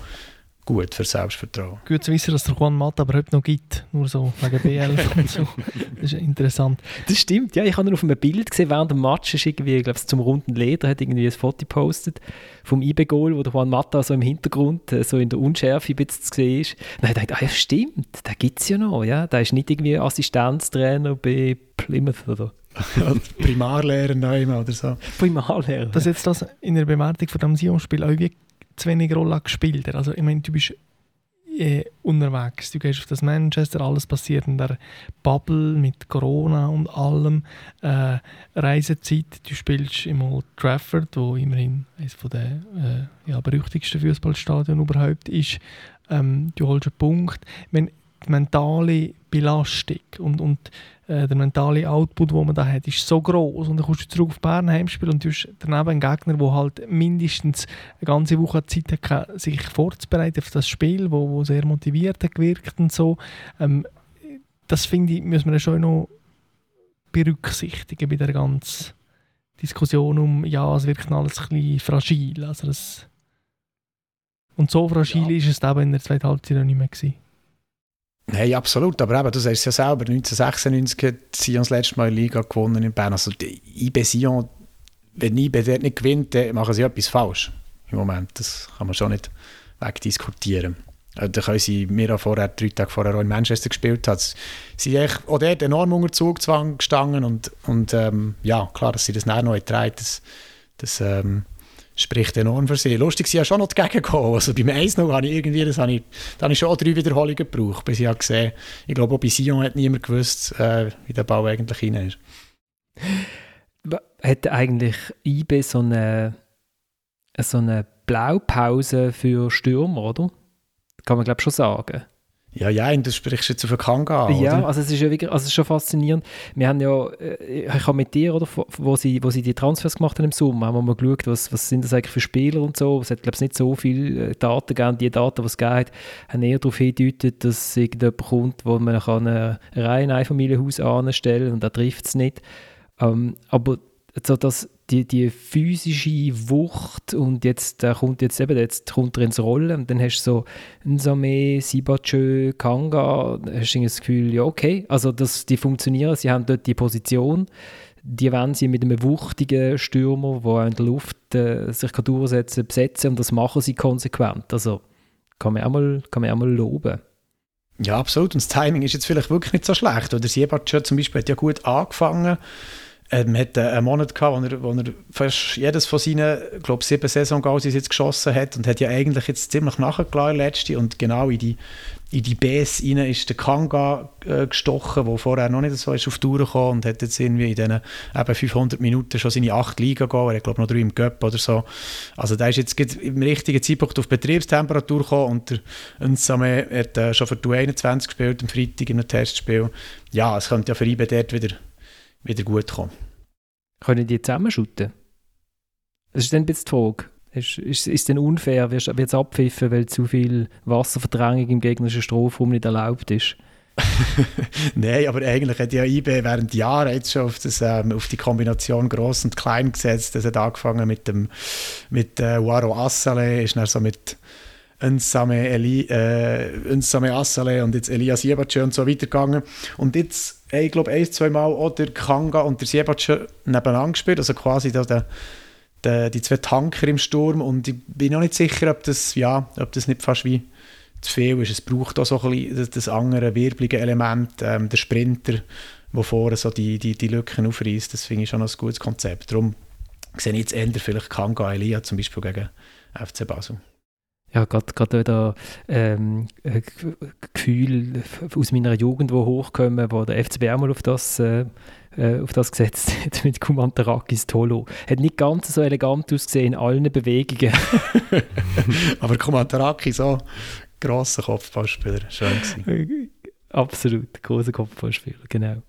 gut für Selbstvertrauen. Gut zu wissen, dass der Juan Mata aber heute noch gibt, nur so wegen BL und [LAUGHS] so. Das ist interessant. Das stimmt, ja. Ich habe ihn auf einem Bild gesehen, während dem Match ist irgendwie, glaube zum runden Leder, hat irgendwie ein Foto gepostet vom IB-Goal, wo der Juan Mata so im Hintergrund, äh, so in der Unschärfe ein bisschen zu sehen ist. Und dann habe ich gedacht, ah ja stimmt, den gibt es ja noch, ja. Der ist nicht irgendwie Assistenztrainer bei Plymouth oder [LAUGHS] Primarlehrer neu oder so. Primarlehrer. Dass jetzt das in der Bewertung von dem Sion-Spiel auch wie zu wenig Rolle gespielt. Also ich meine, du bist äh, unterwegs, du gehst auf das Manchester, alles passiert in der Bubble mit Corona und allem. Äh, Reisezeit, du spielst im Old Trafford, wo immerhin eines der äh, ja, berüchtigsten Fußballstadien überhaupt ist. Ähm, du holst einen Punkt. Meine, die mentale Belastung und, und äh, der mentale Output, den man da hat, ist so groß und dann kommst du zurück auf Bern Heimspiel und du hast daneben einen Gegner, der halt mindestens eine ganze Woche Zeit hat, sich vorzubereiten auf das Spiel, wo, wo sehr motiviert hat gewirkt und so. Ähm, das finde ich, müssen wir schon noch berücksichtigen bei der ganzen Diskussion um, ja, es wirkt alles ein bisschen fragil. Also das und so fragil ja. ist es eben in der zweiten Halbzeit noch nicht mehr gewesen. Nein, absolut. Aber eben, du sagst es ja selber, 1996 hat Sion das letzte Mal Liga gewonnen in Bern. Also IB Sion, wenn IB dort nicht gewinnt, dann machen sie etwas falsch im Moment. Das kann man schon nicht wegdiskutieren. Also, da können sie mir auch vorher, drei Tage vorher auch in Manchester gespielt haben. Sie sind auch dort enorm unter Zugzwang gestanden und, und ähm, ja, klar, dass sie das nicht noch getragen das, das ähm, spricht enorm für sie. Lustig, sie ja schon noch dagegen gekommen. Also beim 1 noch habe ich irgendwie, das habe ich, da habe ich schon drei Wiederholungen gebraucht, bis ich habe gesehen ich glaube auch bei Sion hat niemand gewusst, äh, wie der Ball eigentlich rein ist. Hat eigentlich IB so eine, so eine Blaupause für Stürmer, oder? Kann man glaube schon sagen. Ja, ja, und du sprichst jetzt auf Kanga an, Ja, also es ist ja wirklich, also es ist schon faszinierend. Wir haben ja, äh, ich habe mit dir, oder, wo sie, wo sie die Transfers gemacht haben im Sommer, haben wir mal geschaut, was, was sind das eigentlich für Spieler und so. Es hat, glaube ich, nicht so viele äh, Daten gegeben. Die Daten, die es gegeben hat, haben eher darauf hingedeutet, dass irgendjemand kommt, wo man kann in ein Familienhaus anstellen und da trifft es nicht. Ähm, aber so das, die, die physische Wucht und jetzt da kommt jetzt eben jetzt kommt er ins Rollen und dann hast du so Nsame, Sibachö, Kanga, hast du das Gefühl, ja okay, also das, die funktionieren, sie haben dort die Position, die wollen sie mit einem wuchtigen Stürmer, der in der Luft äh, sich kann durchsetzen besetzen und das machen sie konsequent, also kann man auch mal, kann man auch mal loben. Ja, absolut. Und das Timing ist jetzt vielleicht wirklich nicht so schlecht. Oder Siebatschö zum Beispiel hat ja gut angefangen ähm, hat einen Monat gehabt, wo er, wo er fast jedes von seinen, glaube sieben Saisongoals jetzt geschossen hat und hat ja eigentlich jetzt ziemlich nachgelassen letzte und genau in die in die Bs rein ist der Kanga äh, gestochen, der vorher noch nicht so ist auf die Tour gekommen und hat jetzt irgendwie in diesen eben 500 Minuten schon seine acht Liga gegangen. Er hat, glaube noch drei im Göpp oder so. Also der ist jetzt im richtigen Zeitpunkt auf Betriebstemperatur gekommen und der Nsame hat äh, schon für die 21 gespielt, am Freitag in einem Testspiel. Ja, es könnte ja für ihn dort wieder wieder gut kommen. Können die zusammenschütten? Das ist dann ein bisschen die Frage. Ist, ist, ist es denn unfair? Wird es abpfiffen, weil zu viel Wasserverdrängung im gegnerischen Strafraum nicht erlaubt ist? [LAUGHS] Nein, aber eigentlich hat ja IB während Jahren jetzt schon auf, das, ähm, auf die Kombination groß und klein gesetzt. Das hat angefangen mit dem mit äh, Waro Assale, ist dann so mit Nsame, Eli, äh, Nsame Assale und jetzt Elias Jebatschö und so weitergegangen. Und jetzt, ich glaube, ein, zwei Mal auch der Kanga und der Jebatschö nebeneinander gespielt, also quasi da der, der, die zwei Tanker im Sturm und ich bin noch nicht sicher, ob das, ja, ob das nicht fast wie zu viel ist. Es braucht auch so ein bisschen das, andere wirblige Element, ähm, der Sprinter, der vorne so die, die, die Lücken aufreißt, das finde ich schon ein gutes Konzept. Darum sehe ich jetzt eher vielleicht Kanga Elia zum Beispiel gegen FC Basel ja, gerade wieder ähm, Gefühl aus meiner Jugend, wo hochkommen, wo der FCB auch mal auf das, äh, äh auf das gesetzt [LAUGHS] hat mit Kumantarakis Tolo. Hat nicht ganz so elegant ausgesehen in allen Bewegungen. [LAUGHS] Aber Kumantaraki so grosser Kopfballspieler, schön gewesen. Absolut, großer Kopfballspieler, genau.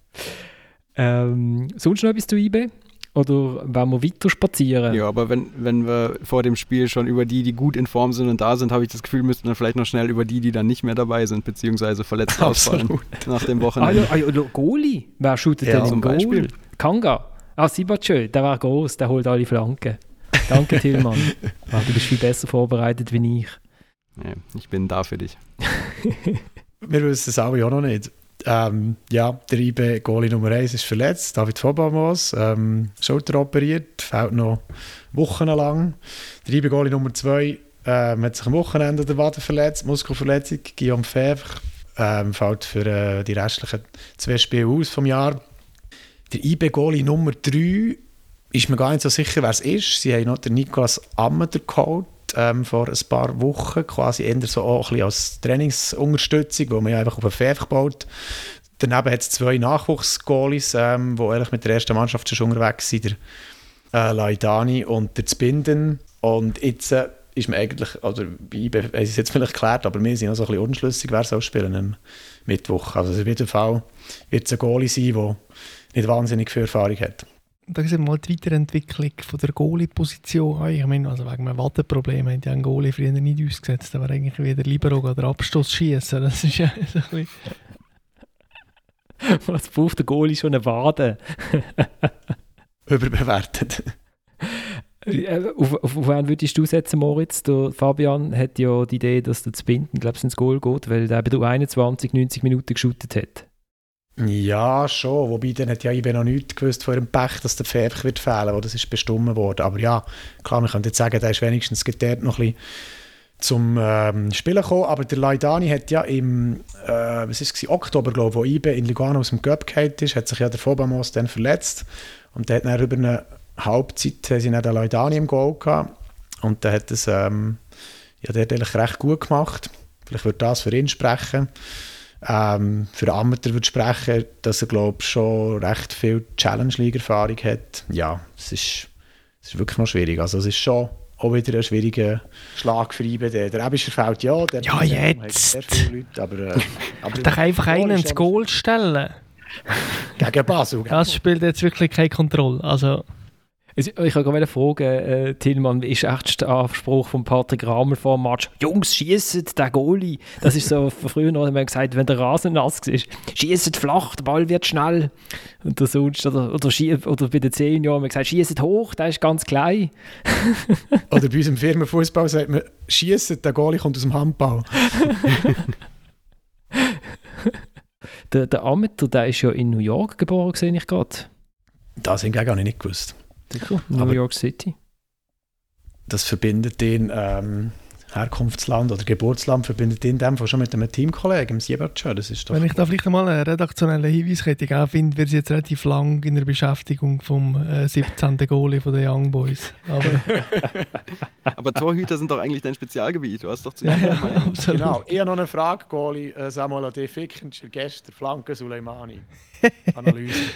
Ähm, sonst noch etwas zu IB? Oder wollen wir weiter spazieren? Ja, aber wenn, wenn wir vor dem Spiel schon über die, die gut in Form sind und da sind, habe ich das Gefühl, müssten wir vielleicht noch schnell über die, die dann nicht mehr dabei sind, beziehungsweise verletzt [LAUGHS] ausfallen nach dem Wochenende. Ah, ja, ah, ja, Goli? Wer shootet ja, denn zum Goal? Beispiel? Kanga. Ah, Sibachö, der war groß, der holt alle Flanken. Danke, Tillmann. [LAUGHS] ah, du bist viel besser vorbereitet wie ich. Nee, ich bin da für dich. [LAUGHS] Wir wissen es auch noch nicht. Ähm, ja, der IB-Goalie Nummer 1 ist verletzt, David Fobamos, ähm, Schulter operiert, fällt noch wochenlang. Der IB-Goalie Nummer 2 ähm, hat sich am Wochenende der Wade verletzt, Muskelverletzung, Guillaume Fevre, ähm, fällt für äh, die restlichen zwei Spiele aus vom Jahr. Der IB-Goalie Nummer 3 ist mir gar nicht so sicher, wer es ist. Sie haben noch den Niklas Ammeter geholt ähm, vor ein paar Wochen, quasi eher so auch ein bisschen als Trainingsunterstützung, wo man ja einfach auf einen Pferd baut. Daneben hat es zwei Nachwuchsgoalies, ähm, die eigentlich mit der ersten Mannschaft schon unterwegs sind, der äh, Laidani und der Zbinden. Und jetzt äh, ist man eigentlich, oder sie es jetzt vielleicht geklärt, aber wir sind auch so ein bisschen unschlüssig, wer soll spielen am Mittwoch. Also auf jeden Fall wird es ein Goalie sein, der nicht wahnsinnig viel Erfahrung hat da wir mal die Weiterentwicklung von der Goalie-Position Ich meine, also wegen einem Wattenproblem haben die einen Goalie früher nicht ausgesetzt. Da war eigentlich wieder Libero oder Abstoß schießen. Das ist ja [LAUGHS] so ein [LAUGHS] Was braucht der Goalie schon eine Wade? [LAUGHS] Überbewertet. Äh, auf, auf, auf wen würdest du setzen, Moritz? Der Fabian hat ja die Idee, dass der zu binden, glaube ich, ins Goal geht, weil der bei der 21, 90 Minuten geschootet hat. Ja, schon. Wobei, dann hat ja ich noch nichts gewusst vor dem Pech, dass der Pferd wird fehlen, wo das ist bestimmt worden. Aber ja, klar, man könnte jetzt sagen, der ist wenigstens dort noch ein bisschen zum ähm, Spielen gekommen. Aber der Laidani hat ja im äh, was ist es, Oktober, glaube ich, wo IBE in Lugano aus dem Cup gefallen ist, hat sich ja der Fobamos dann verletzt. Und der hat dann über eine Halbzeit sie dann den Laidani im Goal gehabt. Und der hat das ähm, ja, der hat eigentlich recht gut gemacht. Vielleicht wird das für ihn sprechen ähm, für Amateur würde sprechen, dass er glaube schon recht viel Challenge League Erfahrung hat. Ja, es ist, es ist wirklich noch schwierig. Also es ist schon auch wieder ein schwieriger Schlag für IBD. Der Ebischer fällt ja, der ja jetzt. sehr viele Leute, aber, äh, [LAUGHS] aber doch einfach einen ins Goal stellen. [LAUGHS] Gegen Basel. Das spielt jetzt wirklich keine Kontrolle. Also ich wollte gerade fragen, äh, Tillmann, ist echt der Anspruch von Patrick Ramer vor dem Match, Jungs, schießt der Goalie. Das ist so, [LAUGHS] früher noch haben wir gesagt, wenn der Rasen nass ist, schießt flach, der Ball wird schnell. Und sonst, oder, oder, oder bei den zehn Jahren haben wir gesagt, schießt hoch, der ist ganz klein. [LAUGHS] oder bei unserem Firmenfußball sagt man, schießt, der Goalie kommt aus dem Handball. [LAUGHS] der, der Ameter, der ist ja in New York geboren, sehe ich gerade. Das habe ich gar nicht gewusst. Sicher, New Aber York City. Das verbindet ihn, ähm, Herkunftsland oder Geburtsland, verbindet ihn in dem Fall schon mit einem Teamkollegen, dem Siebertscher. Das ist doch Wenn ich da vielleicht mal einen redaktionellen Hinweis hätte, ich finde, wir sind jetzt relativ lang in der Beschäftigung vom äh, 17. Goalie von den Young Boys. Aber, [LAUGHS] Aber Torhüter sind doch eigentlich dein Spezialgebiet. Du hast doch zu ja, ja, absolut. Genau. Ich habe noch eine Frage, Goalie äh, Samuel Ade Fickenscher, gestern Flanke Suleimani. Analyse. [LAUGHS]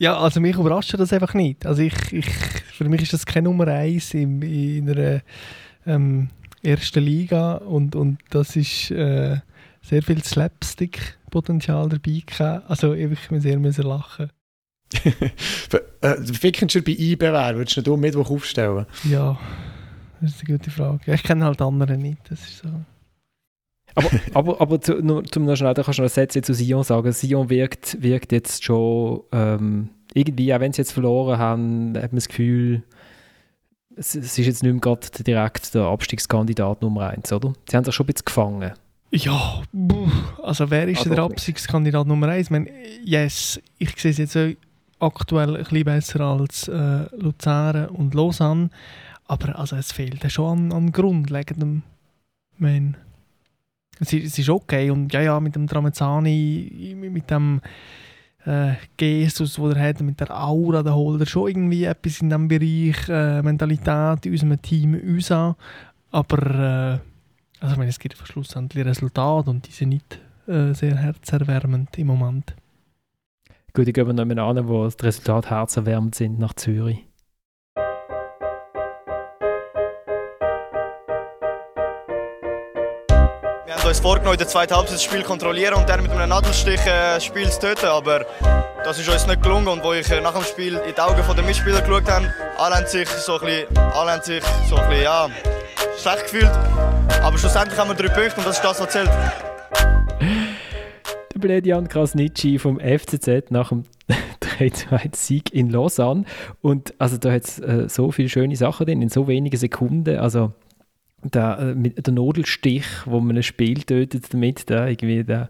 Ja, also mich überrascht das einfach nicht. Also ich, ich, für mich ist das keine Nummer eins in, in einer ähm, ersten Liga und, und das ist äh, sehr viel Slapstick-Potenzial dabei gehabt. Also ich muss sehr müssen lachen. [LAUGHS] äh, Fickenscher bei IB wäre, würdest du Mittwoch aufstellen? Ja, das ist eine gute Frage. Ich kenne halt andere nicht, das ist so. Aber, aber, aber zu, nur, zum noch schnell, da kannst du noch Sätze zu Sion sagen. Sion wirkt, wirkt jetzt schon ähm, irgendwie, auch wenn sie jetzt verloren haben, hat man das Gefühl, es, es ist jetzt nicht mehr gerade direkt der Abstiegskandidat Nummer 1, oder? Sie haben sich schon ein bisschen gefangen. Ja, also wer ist also der Abstiegskandidat Nummer 1? Ich meine, yes, ich sehe es jetzt aktuell ein bisschen besser als äh, Luzern und Lausanne, aber also es fehlt ja schon an, an grundlegendem, ich meine, es, es ist okay und ja, ja, mit dem Tramezzani, mit dem äh, Jesus, den er hat, mit der Aura, da holt er schon irgendwie etwas in diesem Bereich äh, Mentalität in unserem Team uns. Aber äh, also ich meine, es gibt schlussendlich Resultate und die sind nicht äh, sehr herzerwärmend im Moment. Gut, ich gehe noch an, wo das Resultat herzerwärmend sind, nach Zürich. Uns vorgenommen, in der zweiten Halbzeit das Spiel kontrollieren und dann mit einem Nadelstich äh, das Spiel zu töten. Aber das ist uns nicht gelungen. Und wo ich äh, nach dem Spiel in die Augen der Mitspieler geschaut habe, alle haben sich so ein bisschen, sich so ein bisschen ja, schlecht gefühlt. Aber schlussendlich haben wir drei Punkte und das ist das, was zählt. Der Bledian Krasnitschi vom FCZ nach dem [LAUGHS] 3-2-Sieg in Lausanne. Und also da hat es äh, so viele schöne Sachen drin, in so wenigen Sekunden. Also der, äh, mit der Nadelstich, wo man ein Spiel tötet damit, da irgendwie, da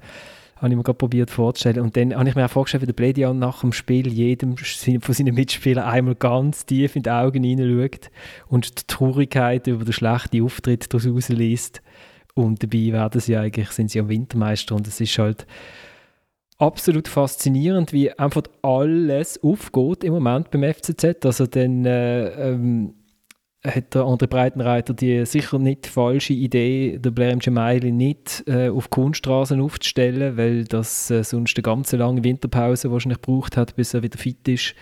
habe ich mir gerade probiert vorzustellen. Und dann habe ich mir auch vorgestellt, wie der Bledian nach dem Spiel jedem von seinen Mitspielern einmal ganz tief in die Augen hineinschaut und die Traurigkeit über den schlechten Auftritt daraus rausliest. Und dabei werden sie eigentlich, sind sie am Wintermeister und es ist halt absolut faszinierend, wie einfach alles aufgeht im Moment beim FCZ. Also dann äh, ähm, hat der André Breitenreiter die sicher nicht falsche Idee, der Blair Gemaili nicht äh, auf Kunststraßen aufzustellen, weil das äh, sonst eine ganz lange Winterpause wahrscheinlich gebraucht hat, bis er wieder fit ist.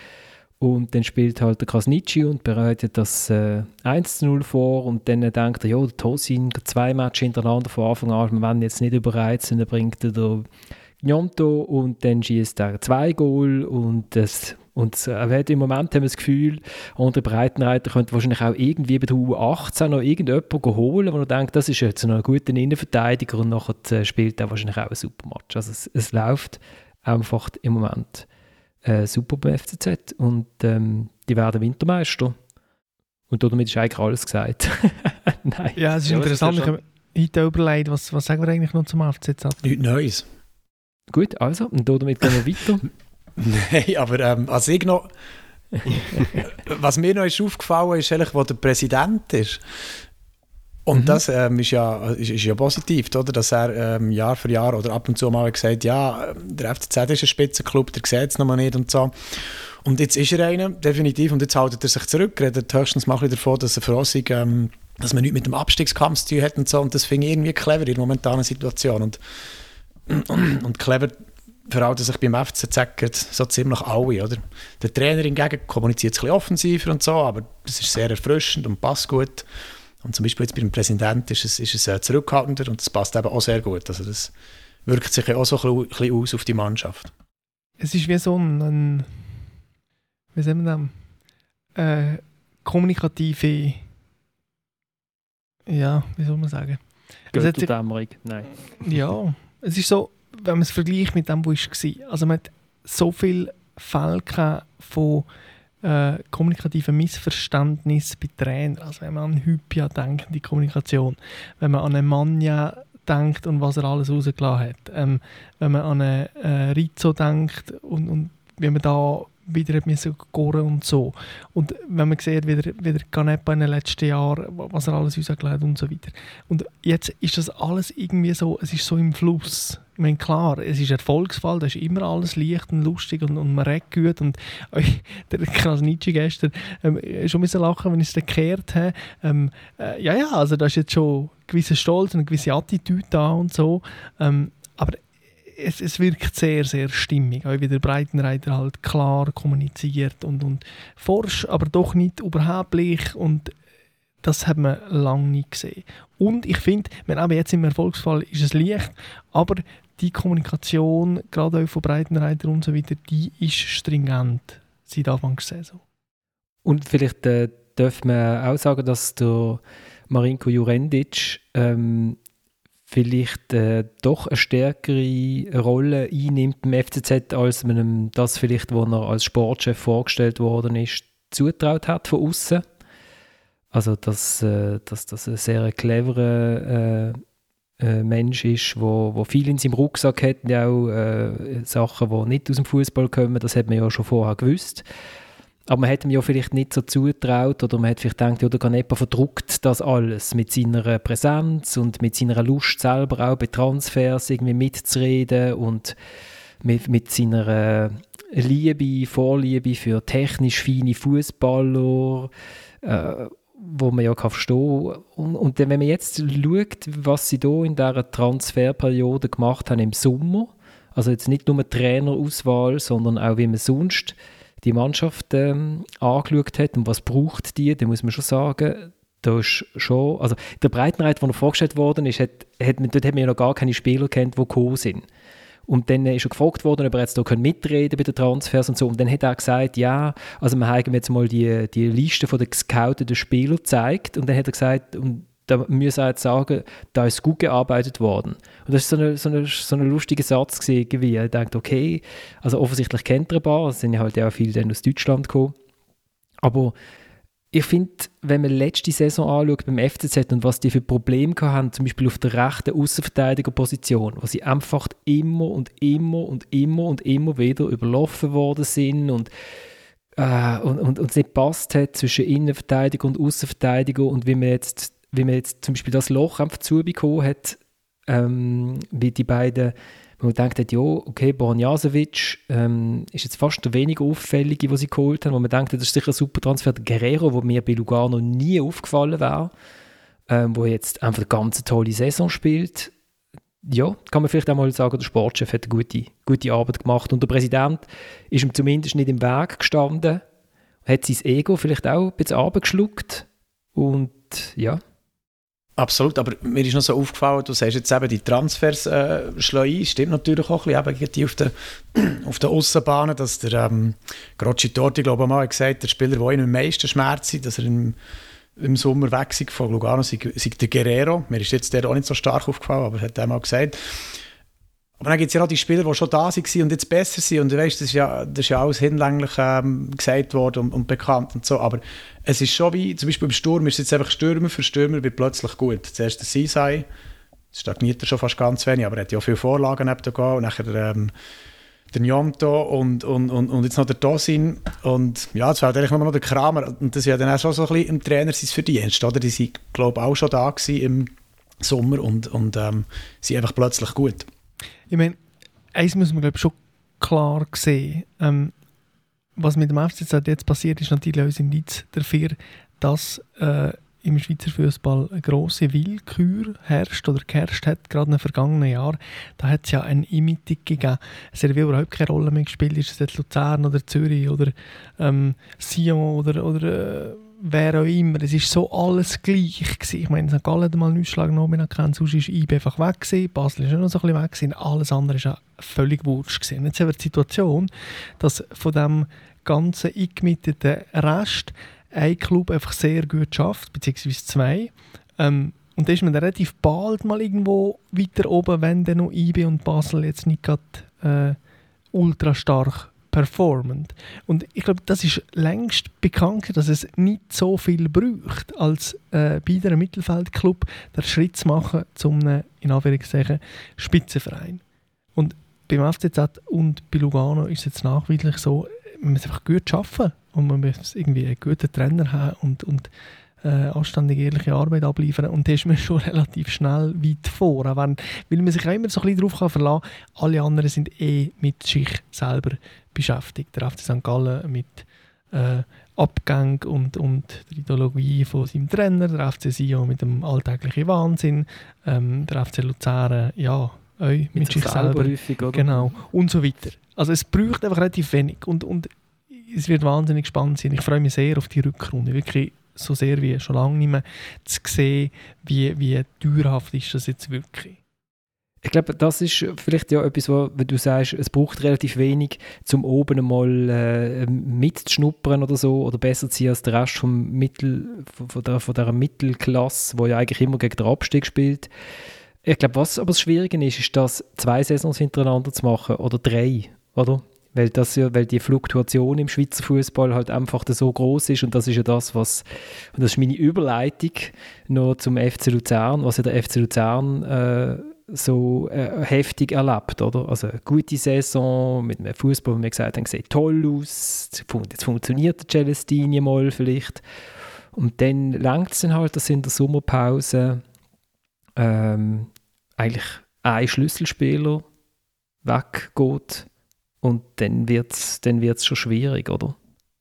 Und dann spielt halt der Krasnitschi und bereitet das äh, 1-0 vor und dann denkt er, ja, der Tosin, zwei Matches hintereinander von Anfang an, wir wollen jetzt nicht überreizen, dann bringt er der Gnonto und dann schießt er zwei Goal und das und äh, im Moment haben wir das Gefühl, unter Breitenreiter könnte wahrscheinlich auch irgendwie bei der U18 noch irgendjemanden holen, wo er denkt, das ist jetzt noch ein guter Innenverteidiger und nachher äh, spielt er wahrscheinlich auch einen super Match. Also es, es läuft einfach im Moment äh, super beim FCZ und ähm, die werden Wintermeister. Und damit ist eigentlich alles gesagt. [LAUGHS] Nein. Ja, es ist ja, interessant. Ich habe heute überlegt, was, was sagen wir eigentlich noch zum FCZ? Nichts Neues. Gut, also, und damit gehen wir weiter. [LAUGHS] [LAUGHS] Nein, aber ähm, also ich noch, [LAUGHS] was mir noch ist aufgefallen ist, eigentlich, wo der Präsident ist. Und mhm. das ähm, ist, ja, ist, ist, ja positiv, oder? dass er ähm, Jahr für Jahr oder ab und zu mal gesagt ja, der FCZ ist ein Spitzenclub, der sieht es noch mal nicht und so. Und jetzt ist er einer, definitiv, und jetzt hält er sich zurück, redet höchstens mal davon, dass er uns ähm, dass man nichts mit dem Abstiegskampf zu tun hat und so. Und das finde ich irgendwie clever in der momentanen Situation. Und, und, und clever verhalten sich beim FCZ so ziemlich alle. Oder? Der Trainer hingegen kommuniziert es ein bisschen offensiver und so, aber das ist sehr erfrischend und passt gut. Und zum Beispiel jetzt beim Präsidenten ist es, ist es äh, zurückhaltender und das passt eben auch sehr gut. Also das wirkt sich auch so ein bisschen aus auf die Mannschaft. Es ist wie so ein, ein wie sagen wir das, äh, kommunikative, ja, wie soll man sagen? Götterdämmerung, nein. Ja, es ist so, wenn man es vergleicht mit dem, was war. Also man hat so viele Fälle von äh, kommunikativen Missverständnissen bei Trainern. Also wenn man an Hypia denkt, die Kommunikation, wenn man an einen Manja denkt und was er alles rausgelassen hat, ähm, wenn man an einen äh, Rizzo denkt und, und wie man da wieder müssen gehen und so. Und wenn man sieht, wie der, wie der Canepa in den letzten Jahren, was er alles rausgelegt und so weiter. Und jetzt ist das alles irgendwie so, es ist so im Fluss. Ich meine, klar, es ist ein Erfolgsfall, da ist immer alles leicht und lustig und, und man redet gut. Und [LAUGHS] äh, der Krasnitschi gestern ähm, schon ein bisschen lachen, wenn ich es gekehrt habe. Ähm, äh, ja, ja, also da ist jetzt schon ein gewisser Stolz und eine gewisse Attitüde da und so. Ähm, aber es, es wirkt sehr, sehr stimmig. Auch wie der Breitenreiter halt klar kommuniziert und, und forsch, aber doch nicht überheblich und das hat man lange nicht gesehen. Und ich finde, wenn jetzt im Erfolgsfall ist es leicht, aber die Kommunikation, gerade auch von Breitenreiter und so weiter, die ist stringent seit Anfang der Saison. Und vielleicht äh, darf man auch sagen, dass der Marinko Jurendic ähm, vielleicht äh, doch eine stärkere Rolle einnimmt im FCZ, als man ihm das vielleicht, wo er als Sportchef vorgestellt worden ist, zutraut hat von außen. Also dass, äh, dass das ein sehr cleverer äh, äh, Mensch ist, wo, wo viel in seinem Rucksack hat, ja auch äh, Sachen, die nicht aus dem Fußball kommen, das hat man ja schon vorher gewusst. Aber man hätte ihm ja vielleicht nicht so zutraut oder man hätte vielleicht gedacht, ja, der Ganepa verdruckt das alles mit seiner Präsenz und mit seiner Lust selber auch bei Transfers irgendwie mitzureden und mit, mit seiner Liebe, Vorliebe für technisch feine Fußballer, äh, wo man ja kann verstehen und, und dann, wenn man jetzt schaut, was sie da in dieser Transferperiode gemacht haben im Sommer, also jetzt nicht nur Trainerauswahl, sondern auch wie man sonst die Mannschaft ähm, angeschaut hat und was braucht die, dann muss man schon sagen, da ist schon, also der Breitenreiter, der vorgestellt worden ist, hat, hat, dort hat man ja noch gar keine Spieler kennt, die gekommen sind. Und dann ist er gefragt worden, ob er jetzt da mitreden bei den Transfers und so. Und dann hat er gesagt, ja, also wir haben jetzt mal die, die Liste von den gescouteten Spielern gezeigt. Und dann hat er gesagt, und da müssen wir jetzt sagen, da ist gut gearbeitet worden. Und das ist so ein so eine, so eine lustiger Satz gewesen, irgendwie. Ich dachte, okay, also offensichtlich kennt er ein paar, es sind ja halt auch viele dann aus Deutschland gekommen. Aber ich finde, wenn man letzte Saison anschaut beim FCZ und was die für Probleme haben, zum Beispiel auf der rechten Außenverteidigerposition, wo sie einfach immer und immer und immer und immer wieder überlaufen worden sind und, äh, und, und, und es nicht passt hat zwischen Innenverteidiger und Außenverteidiger und wie man jetzt, wie man jetzt zum Beispiel das Loch einfach zubekommen hat, ähm, wie die beiden wo man denkt, ja, okay, Bornjasevic ähm, ist jetzt fast der weniger auffällige, den sie geholt haben, wo man denkt, das ist sicher ein super Transfer. Guerrero, der mir bei Lugano nie aufgefallen wäre, ähm, wo jetzt einfach eine ganz tolle Saison spielt. Ja, kann man vielleicht auch mal sagen, der Sportchef hat eine gute, gute Arbeit gemacht und der Präsident ist ihm zumindest nicht im Weg gestanden, hat sein Ego vielleicht auch ein bisschen abgeschluckt und ja, Absolut, aber mir ist noch so aufgefallen, du sagst jetzt eben, die Transfers äh, schlagen stimmt natürlich auch ein bisschen, eben auf den, [CLEARS THROAT] auf Aussenbahnen, dass der ähm, Grocci Torti, glaube ich, mal gesagt der Spieler, der ihn am meisten schmerzt, dass er im, im Sommer weg von Lugano, sei, sei der Guerrero. Mir ist jetzt der auch nicht so stark aufgefallen, aber hat er mal gesagt. Aber dann gibt es ja auch die Spieler, die schon da waren und jetzt besser sind. Und du weißt, das ist ja, das ist ja alles hinlänglich ähm, gesagt worden und, und, bekannt und so. Aber es ist schon wie, zum Beispiel beim Sturm ist es jetzt einfach Stürmer für Stürmer wird plötzlich gut. Zuerst der Sisai, stagniert er schon fast ganz wenig, aber er hat ja viele Vorlagen neben Und nachher ähm, der Njonto und, und, und, und jetzt noch der Dosin. Und ja, jetzt fehlt eigentlich nur noch der Kramer. Und das ist ja dann auch schon so ein bisschen im Trainer sein Verdienst. Oder? Die sind, glaube ich, auch schon da im Sommer und, und ähm, sind einfach plötzlich gut. Ich meine, eins muss man glaube schon klar sehen. Ähm, was mit dem FCZ jetzt passiert, ist natürlich auch ein Indiz dafür, dass äh, im Schweizer Fußball eine grosse Willkür herrscht oder geherrscht hat, gerade den vergangenen Jahren. Da hat es ja eine Imitung gegeben. Es hat überhaupt keine Rolle mehr gespielt, ist es jetzt Luzern oder Zürich oder ähm, Sion oder, oder äh, wer auch immer, es ist so alles gleich gewesen. Ich meine, St. Gallen hat mal einen Ausschlag genommen, kennt, sonst ist IB einfach weg gewesen, Basel ist auch noch so ein bisschen weg gewesen, alles andere ja völlig wurscht gewesen. Jetzt haben wir die Situation, dass von dem ganzen eingemieteten Rest ein Club einfach sehr gut schafft, beziehungsweise zwei. Ähm, und da ist man dann relativ bald mal irgendwo weiter oben, wenn dann noch IB und Basel jetzt nicht gerade äh, ultra stark performend. Und ich glaube, das ist längst bekannt, dass es nicht so viel braucht, als äh, bei einem Mittelfeldclub den Schritt zu machen zum einem, in Anführungszeichen, Spitzenverein. Und beim FCZ und bei Lugano ist es jetzt nachweislich so, man muss einfach gut arbeiten und man muss irgendwie einen guten Trainer haben und, und äh, anständige, ehrliche Arbeit abliefern. Und da ist man [LAUGHS] schon relativ schnell weit vor. Auch wenn, weil man sich auch immer so ein bisschen darauf verlassen kann, alle anderen sind eh mit sich selber beschäftigt. Der FC St. Gallen mit äh, Abgang und, und der Ideologie von seinem Trainer, der FC Sion mit dem alltäglichen Wahnsinn, ähm, der FC Luzern, ja, mit, mit sich selber. Oder? Genau, und so weiter. Also es braucht einfach relativ wenig und, und es wird wahnsinnig spannend sein. Ich freue mich sehr auf die Rückrunde. Wirklich so sehr wie schon lange nicht mehr zu sehen, wie, wie dauerhaft ist das jetzt wirklich. Ich glaube, das ist vielleicht ja etwas, wo du sagst, es braucht relativ wenig, um oben einmal äh, mitzuschnuppern oder so, oder besser zu sein als der Rest vom Mittel, von, der, von dieser Mittelklasse, wo ja eigentlich immer gegen den Abstieg spielt. Ich glaube, was aber das Schwierige ist, ist das zwei Saisons hintereinander zu machen oder drei, oder? Weil, das ja, weil die Fluktuation im Schweizer Fußball halt einfach so groß ist und das ist ja das, was, und das ist meine Überleitung noch zum FC Luzern, was ja der FC Luzern äh, so äh, heftig erlebt, oder? Also eine gute Saison mit einem Fußball, wo wir gesagt haben, sieht toll aus, jetzt funktioniert der Celestini mal vielleicht. Und dann langt es dann halt, dass in der Sommerpause. Ähm, eigentlich ein Schlüsselspieler weggeht und dann wird es dann wird's schon schwierig, oder?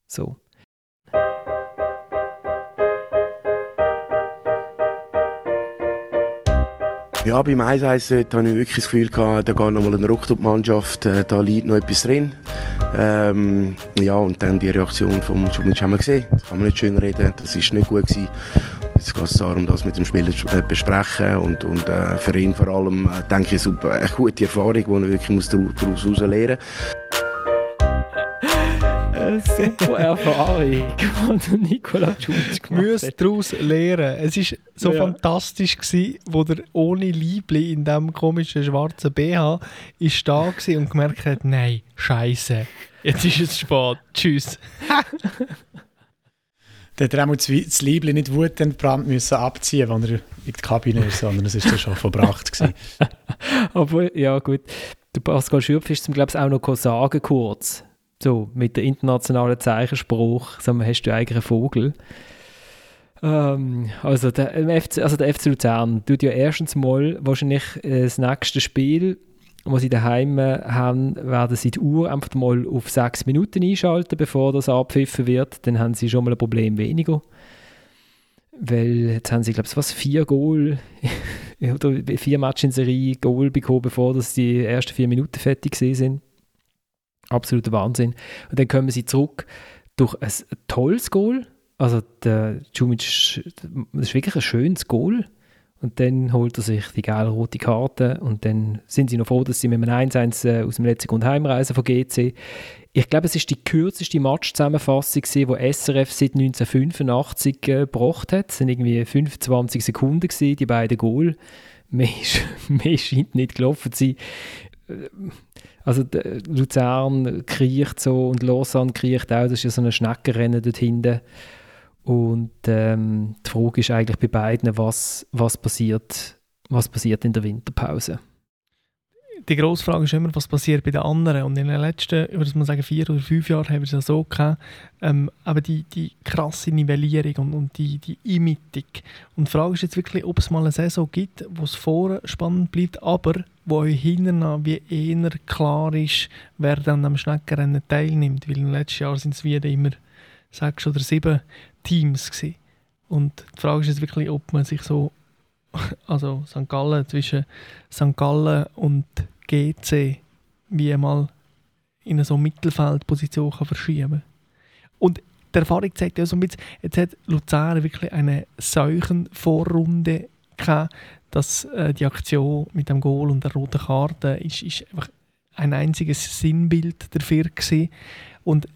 So. Ja, beim 1-1 habe ich wirklich das Gefühl gehabt, da geht nochmal eine Ruck durch die Mannschaft, äh, da liegt noch etwas drin. Ähm, ja, und dann die Reaktion vom Schumic haben wir gesehen. Das kann man nicht schön reden, das ist nicht gut gewesen. Jetzt geht es darum, das mit dem Spieler zu äh, besprechen und, und äh, für ihn vor allem, äh, denke ich, super, eine gute Erfahrung, die er wirklich daraus lernen muss eine super Erfahrung, die Nikola Junic gemacht hat. daraus lernen. Es war so ja. fantastisch, gewesen, wo der ohne Liebli in diesem komischen schwarzen BH ist da und gemerkt hat, nein, scheiße, jetzt ist es spät, tschüss. [LAUGHS] Der hat auch das Liebling nicht wutentbrannt müssen abziehen, als er in die Kabine ist, sondern es ist dann schon verbracht gewesen. [LAUGHS] Aber ja, gut. Der Pascal Schürpf ist zum glaube ich auch noch sagen kurz. So, mit der internationalen Zeichenspruch, sagen hast du eigentlich einen Vogel. Ähm, also, der, FC, also der FC Luzern tut ja erstens mal wahrscheinlich äh, das nächste Spiel, das sie daheim haben, werden sie die Uhr einfach mal auf sechs Minuten einschalten, bevor das abpfiffen wird. Dann haben sie schon mal ein Problem weniger. Weil jetzt haben sie, glaube ich, was, vier Goal [LAUGHS] oder vier Matches in Serie Goal bekommen, bevor das die ersten vier Minuten fertig sind. Absoluter Wahnsinn. Und dann kommen sie zurück durch ein tolles Goal also der Jumic, das ist wirklich ein schönes Goal. Und dann holt er sich die geile rote Karte und dann sind sie noch froh, dass sie mit einem 1-1 äh, aus dem letzten Grund heimreisen von GC. Ich glaube, es ist die kürzeste Matchzusammenfassung, die SRF seit 1985 äh, gebracht hat. Es waren irgendwie 25 Sekunden, gewesen, die beiden Goal. Mehr, [LAUGHS] mehr scheint nicht gelaufen zu sein. Also Luzern kriecht so und Lausanne kriecht auch. Das ist ja so ein Schneckenrennen dort hinten. Und ähm, die Frage ist eigentlich bei beiden, was, was, passiert, was passiert in der Winterpause. Die grosse Frage ist immer, was passiert bei den anderen. Und in den letzten, ich würde mal sagen, vier oder fünf Jahren haben wir es ja so gehabt, ähm, aber die, die krasse Nivellierung und, und die, die Imitung. Und die Frage ist jetzt wirklich, ob es mal eine Saison gibt, wo es vorne spannend bleibt, aber wo euch hinten wie eher klar ist, wer dann am Schneckenrennen teilnimmt. Weil im letzten Jahr sind es wieder immer sechs oder sieben Teams. Gewesen. Und die Frage ist jetzt wirklich, ob man sich so, [LAUGHS] also St. Gallen, zwischen St. Gallen und GC, wie einmal in eine so Mittelfeldposition kann verschieben. Und die Erfahrung zeigt ja so ein bisschen, jetzt hat Luzern wirklich eine solchen Vorrunde gehabt, dass äh, die Aktion mit dem Goal und der roten Karte ist, ist einfach ein einziges Sinnbild dafür gewesen. Und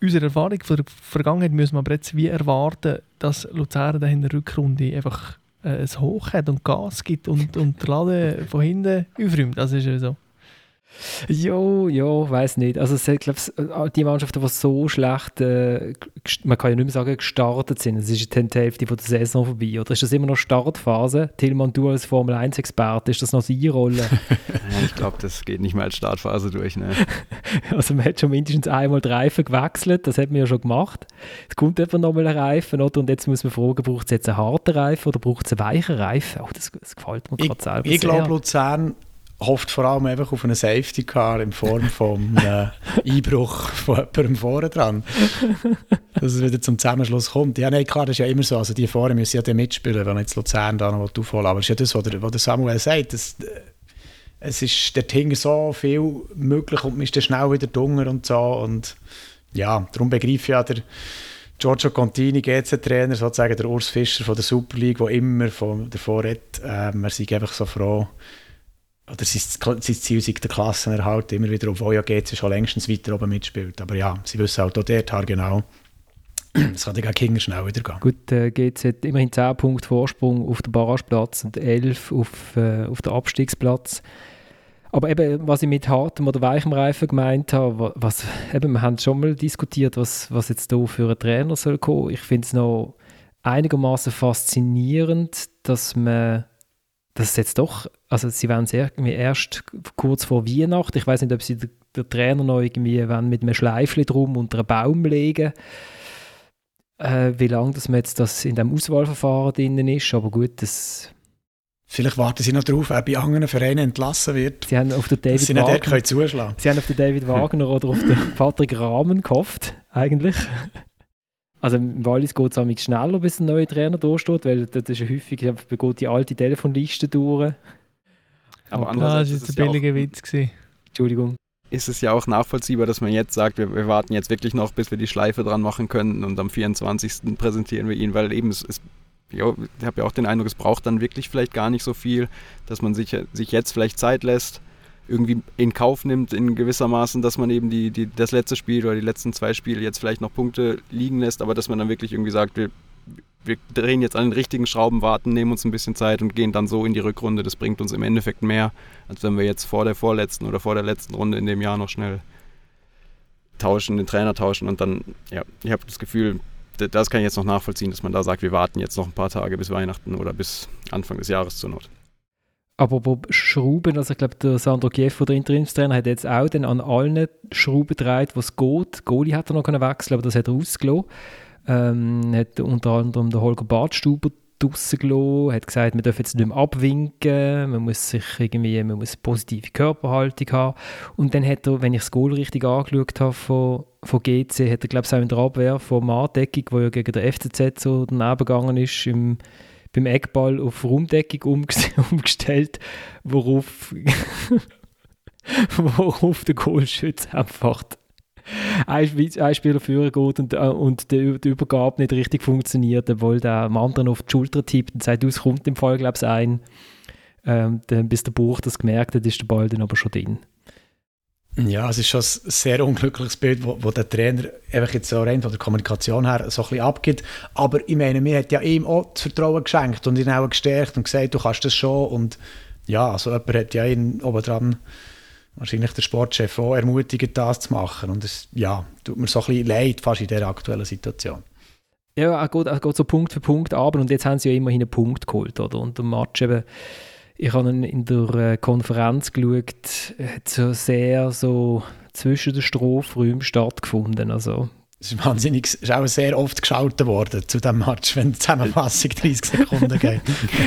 unserer Erfahrung von der Vergangenheit müssen wir aber jetzt wie erwarten, dass Luzern in der Rückrunde einfach äh, ein Hoch hat und Gas gibt und, und der Laden von hinten aufräumt. Das ist ja so. Jo, ja, weiß nicht. Also ich glaube, äh, die Mannschaften, die so schlecht, äh, man kann ja nicht mehr sagen, gestartet sind, es ist die Hälfte von der Saison vorbei. Oder ist das immer noch Startphase? Tillmann, du als Formel 1-Experte, ist das noch seine Rolle? [LAUGHS] ich glaube, das geht nicht mehr als Startphase durch. Ne? [LAUGHS] also man hat schon mindestens einmal die Reifen gewechselt, das hat man ja schon gemacht. Es kommt einfach nochmal ein Reifen, oder? Und jetzt muss man fragen, braucht es jetzt einen harten Reifen oder braucht es einen weichen Reifen? Oh, das, das gefällt mir gerade selber Ich glaube, Luzern hofft vor allem einfach auf einen Safety Car in Form von einem [LAUGHS] Einbruch von jemandem vorne dran. Dass es wieder zum Zusammenschluss kommt. Ja, nein, klar, das ist ja immer so. Also die vorne müssen ja dann mitspielen, wenn jetzt Luzern da noch aufholen Aber das ist ja das, was der, was der Samuel sagt. Das, äh, es ist dort hinten so viel möglich und man ist dann schnell wieder dunger und so. Und ja, darum begreife ich ja der Giorgio Contini, GC-Trainer, sozusagen der Urs Fischer von der Super League, der immer von, davor redet, äh, man sei einfach so froh, oder sein, Ziel sei der Klassenerhalt immer wieder, obwohl ja GC schon längstens weiter oben mitspielt. Aber ja, sie wissen halt auch dort genau, [CLEARS THROAT] es kann gegen Kinder schnell wieder gehen. Gut, äh, GC hat immerhin 10 Punkte Vorsprung auf den Barrageplatz und 11 auf, äh, auf den Abstiegsplatz. Aber eben, was ich mit hartem oder weichem Reifen gemeint habe, was, eben, wir haben schon mal diskutiert, was, was jetzt hier für ein Trainer soll kommen. Ich finde es noch einigermaßen faszinierend, dass man das ist jetzt doch, also sie werden sehr irgendwie erst kurz vor Weihnachten, ich weiß nicht, ob sie der, der Trainer noch irgendwie mit einem Schleifchen drum unter einen Baum legen, äh, wie lange das man jetzt das in dem Auswahlverfahren drin ist, aber gut, das Vielleicht warten sie noch darauf, wer bei anderen Vereinen entlassen wird. Sie haben auf den David sie Wagner, zuschlagen. Sie haben auf den David Wagner oder auf den [LAUGHS] Patrick Rahmen gehofft, eigentlich. Also im Wallis geht es schneller, bis ein neuer Trainer da steht, weil das ist ja häufig, geht die alte Telefonliste durch. Aber andererseits ah, das ist ein billiger Witz gewesen. Entschuldigung. Ist es ja auch nachvollziehbar, dass man jetzt sagt, wir, wir, warten jetzt wirklich noch, bis wir die Schleife dran machen können und am 24. präsentieren wir ihn, weil eben es, es ja, ich habe ja auch den Eindruck, es braucht dann wirklich vielleicht gar nicht so viel, dass man sich, sich jetzt vielleicht Zeit lässt, irgendwie in Kauf nimmt, in gewissermaßen, dass man eben die, die, das letzte Spiel oder die letzten zwei Spiele jetzt vielleicht noch Punkte liegen lässt, aber dass man dann wirklich irgendwie sagt, wir, wir drehen jetzt an den richtigen Schrauben, warten, nehmen uns ein bisschen Zeit und gehen dann so in die Rückrunde. Das bringt uns im Endeffekt mehr, als wenn wir jetzt vor der vorletzten oder vor der letzten Runde in dem Jahr noch schnell tauschen, den Trainer tauschen und dann, ja, ich habe das Gefühl, das kann ich jetzt noch nachvollziehen, dass man da sagt, wir warten jetzt noch ein paar Tage bis Weihnachten oder bis Anfang des Jahres zur Not. Aber bei Schrauben, also ich glaube, der Sandro Kiefer, der Interimstrainer, hat jetzt auch dann an allen Schrauben gedreht, was geht. Goalie hat er noch wechseln aber das hat er ausgelassen. Ähm, hat unter anderem der Holger Badstuber draussen gelassen, hat gesagt, man darf jetzt nicht mehr abwinken, man muss sich irgendwie, man muss positive Körperhaltung haben. Und dann hat er, wenn ich das Goal richtig angeschaut habe von, von GC, hat er glaube ich auch in der Abwehr von Mardeckung, wo ja gegen der FCZ so daneben gegangen ist, im beim Eckball auf Raumdeckung [LAUGHS] umgestellt, worauf, [LAUGHS] worauf der Goalschütze einfach ein, Spieler führen geht und, äh, und die, die, Übergabe nicht richtig funktioniert, obwohl der am anderen auf die Schulter tippt und sagt, es kommt im Fall, glaube ich, ein. Ähm, dann, bis der Buch das gemerkt hat, ist der Ball dann aber schon drin. Ja, es ist schon ein sehr unglückliches Bild, wo, wo der Trainer einfach jetzt so rein von der Kommunikation her so ein bisschen abgibt. Aber ich meine, mir hat ja ihm auch das Vertrauen geschenkt und ihn auch gestärkt und gesagt, du kannst das schon. Und ja, also jemand hat ja ihn oben wahrscheinlich der Sportchef auch ermutigt, das zu machen. Und es ja, tut mir so ein bisschen leid, fast in dieser aktuellen Situation. Ja, er geht, er geht so Punkt für Punkt aber und jetzt haben sie ja immerhin einen Punkt geholt, oder? Und der Match eben ich habe ihn in der äh, Konferenz geschaut, hat so sehr so zwischen den Strophenräumen stattgefunden. Also es ist wahnsinnig, ist auch sehr oft geschaltet worden zu diesem Match, wenn die Zusammenfassung [LAUGHS] 30 Sekunden geht.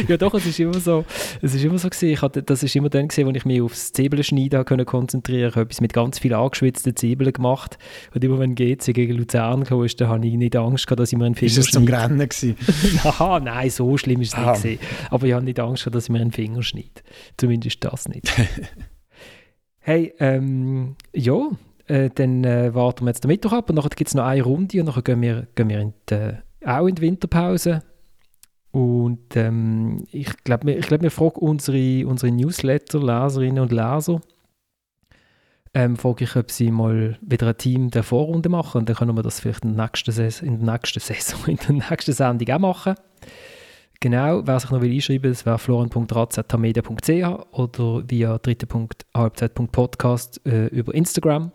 ja doch, es ist immer so, es ist immer so gewesen. Ich hatte, das ist immer dann gewesen, wo ich mich aufs Zwiebelschneiden konnte konzentrieren. Ich habe etwas mit ganz viel angeschwitzten Zwiebeln gemacht. Und immer wenn GC gegen Luzern kam, ist, dann habe ich nicht Angst gehabt, dass ich mir einen Finger Ist es zum Grennen gewesen? [LAUGHS] Aha, nein, so schlimm ist es nicht gewesen. Aber ich habe nicht Angst gehabt, dass ich mir einen Finger schneide. Zumindest das nicht. [LAUGHS] hey, ähm, ja, äh, dann äh, warten wir jetzt den Mittwoch ab und dann gibt es noch eine Runde und dann gehen wir, gehen wir in die, auch in die Winterpause. Und ähm, ich glaube, ich glaub, wir fragen unsere, unsere Newsletter-Leserinnen und Leser, ähm, frage ich, ob sie mal wieder ein Team der Vorrunde machen und dann können wir das vielleicht in der nächsten Saison, in der nächsten, Saison, [LAUGHS] in der nächsten Sendung auch machen. Genau, wer sich noch will einschreiben will, das wäre florian.ratz.media.ch oder via dritte.halbzeit.podcast äh, über Instagram.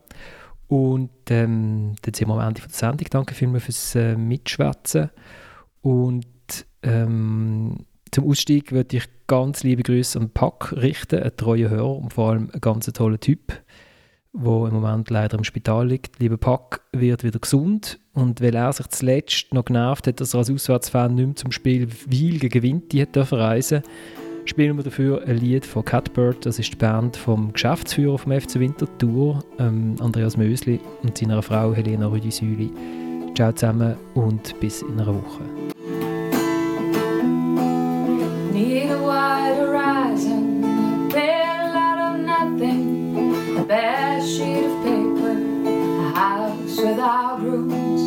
Und ähm, dann sind wir am Ende der Sendung. Danke vielmals fürs äh, Mitschwätzen. Und ähm, zum Ausstieg würde ich ganz liebe Grüße an Pack richten, einen treuen Hörer und vor allem ein ganz toller Typ, der im Moment leider im Spital liegt. Lieber Pack wird wieder gesund und weil er sich zuletzt noch genervt hat, dass er als Auswärtsfan nicht mehr zum Spiel Wiel gegen Winti hat reisen durfte, spielen wir dafür ein Lied von Catbird. Das ist die Band vom Geschäftsführer vom FC Winterthur, ähm, Andreas Mösli und seiner Frau Helena Rüdisüli. Ciao zusammen und bis in einer Woche. Need a wide horizon, a out of nothing, a bare sheet of paper, a house without rooms,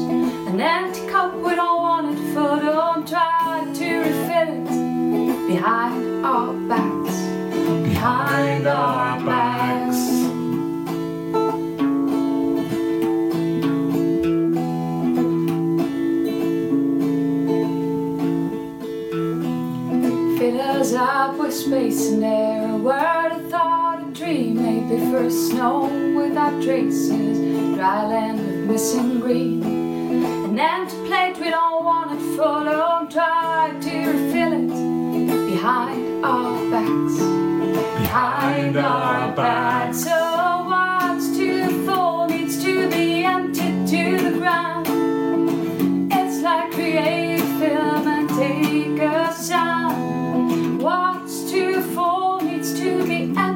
an empty cup we don't want it for, don't try to refill it behind our backs, behind our backs. Fill us up with space and air, a word, a thought, a dream, maybe first snow without traces, dry land with missing green. An empty plate, we don't want it full, don't try to refill it behind our backs, behind our backs. So what's to the full needs to be emptied to the ground. It's like create film and take a sound. What's to the full needs to be emptied.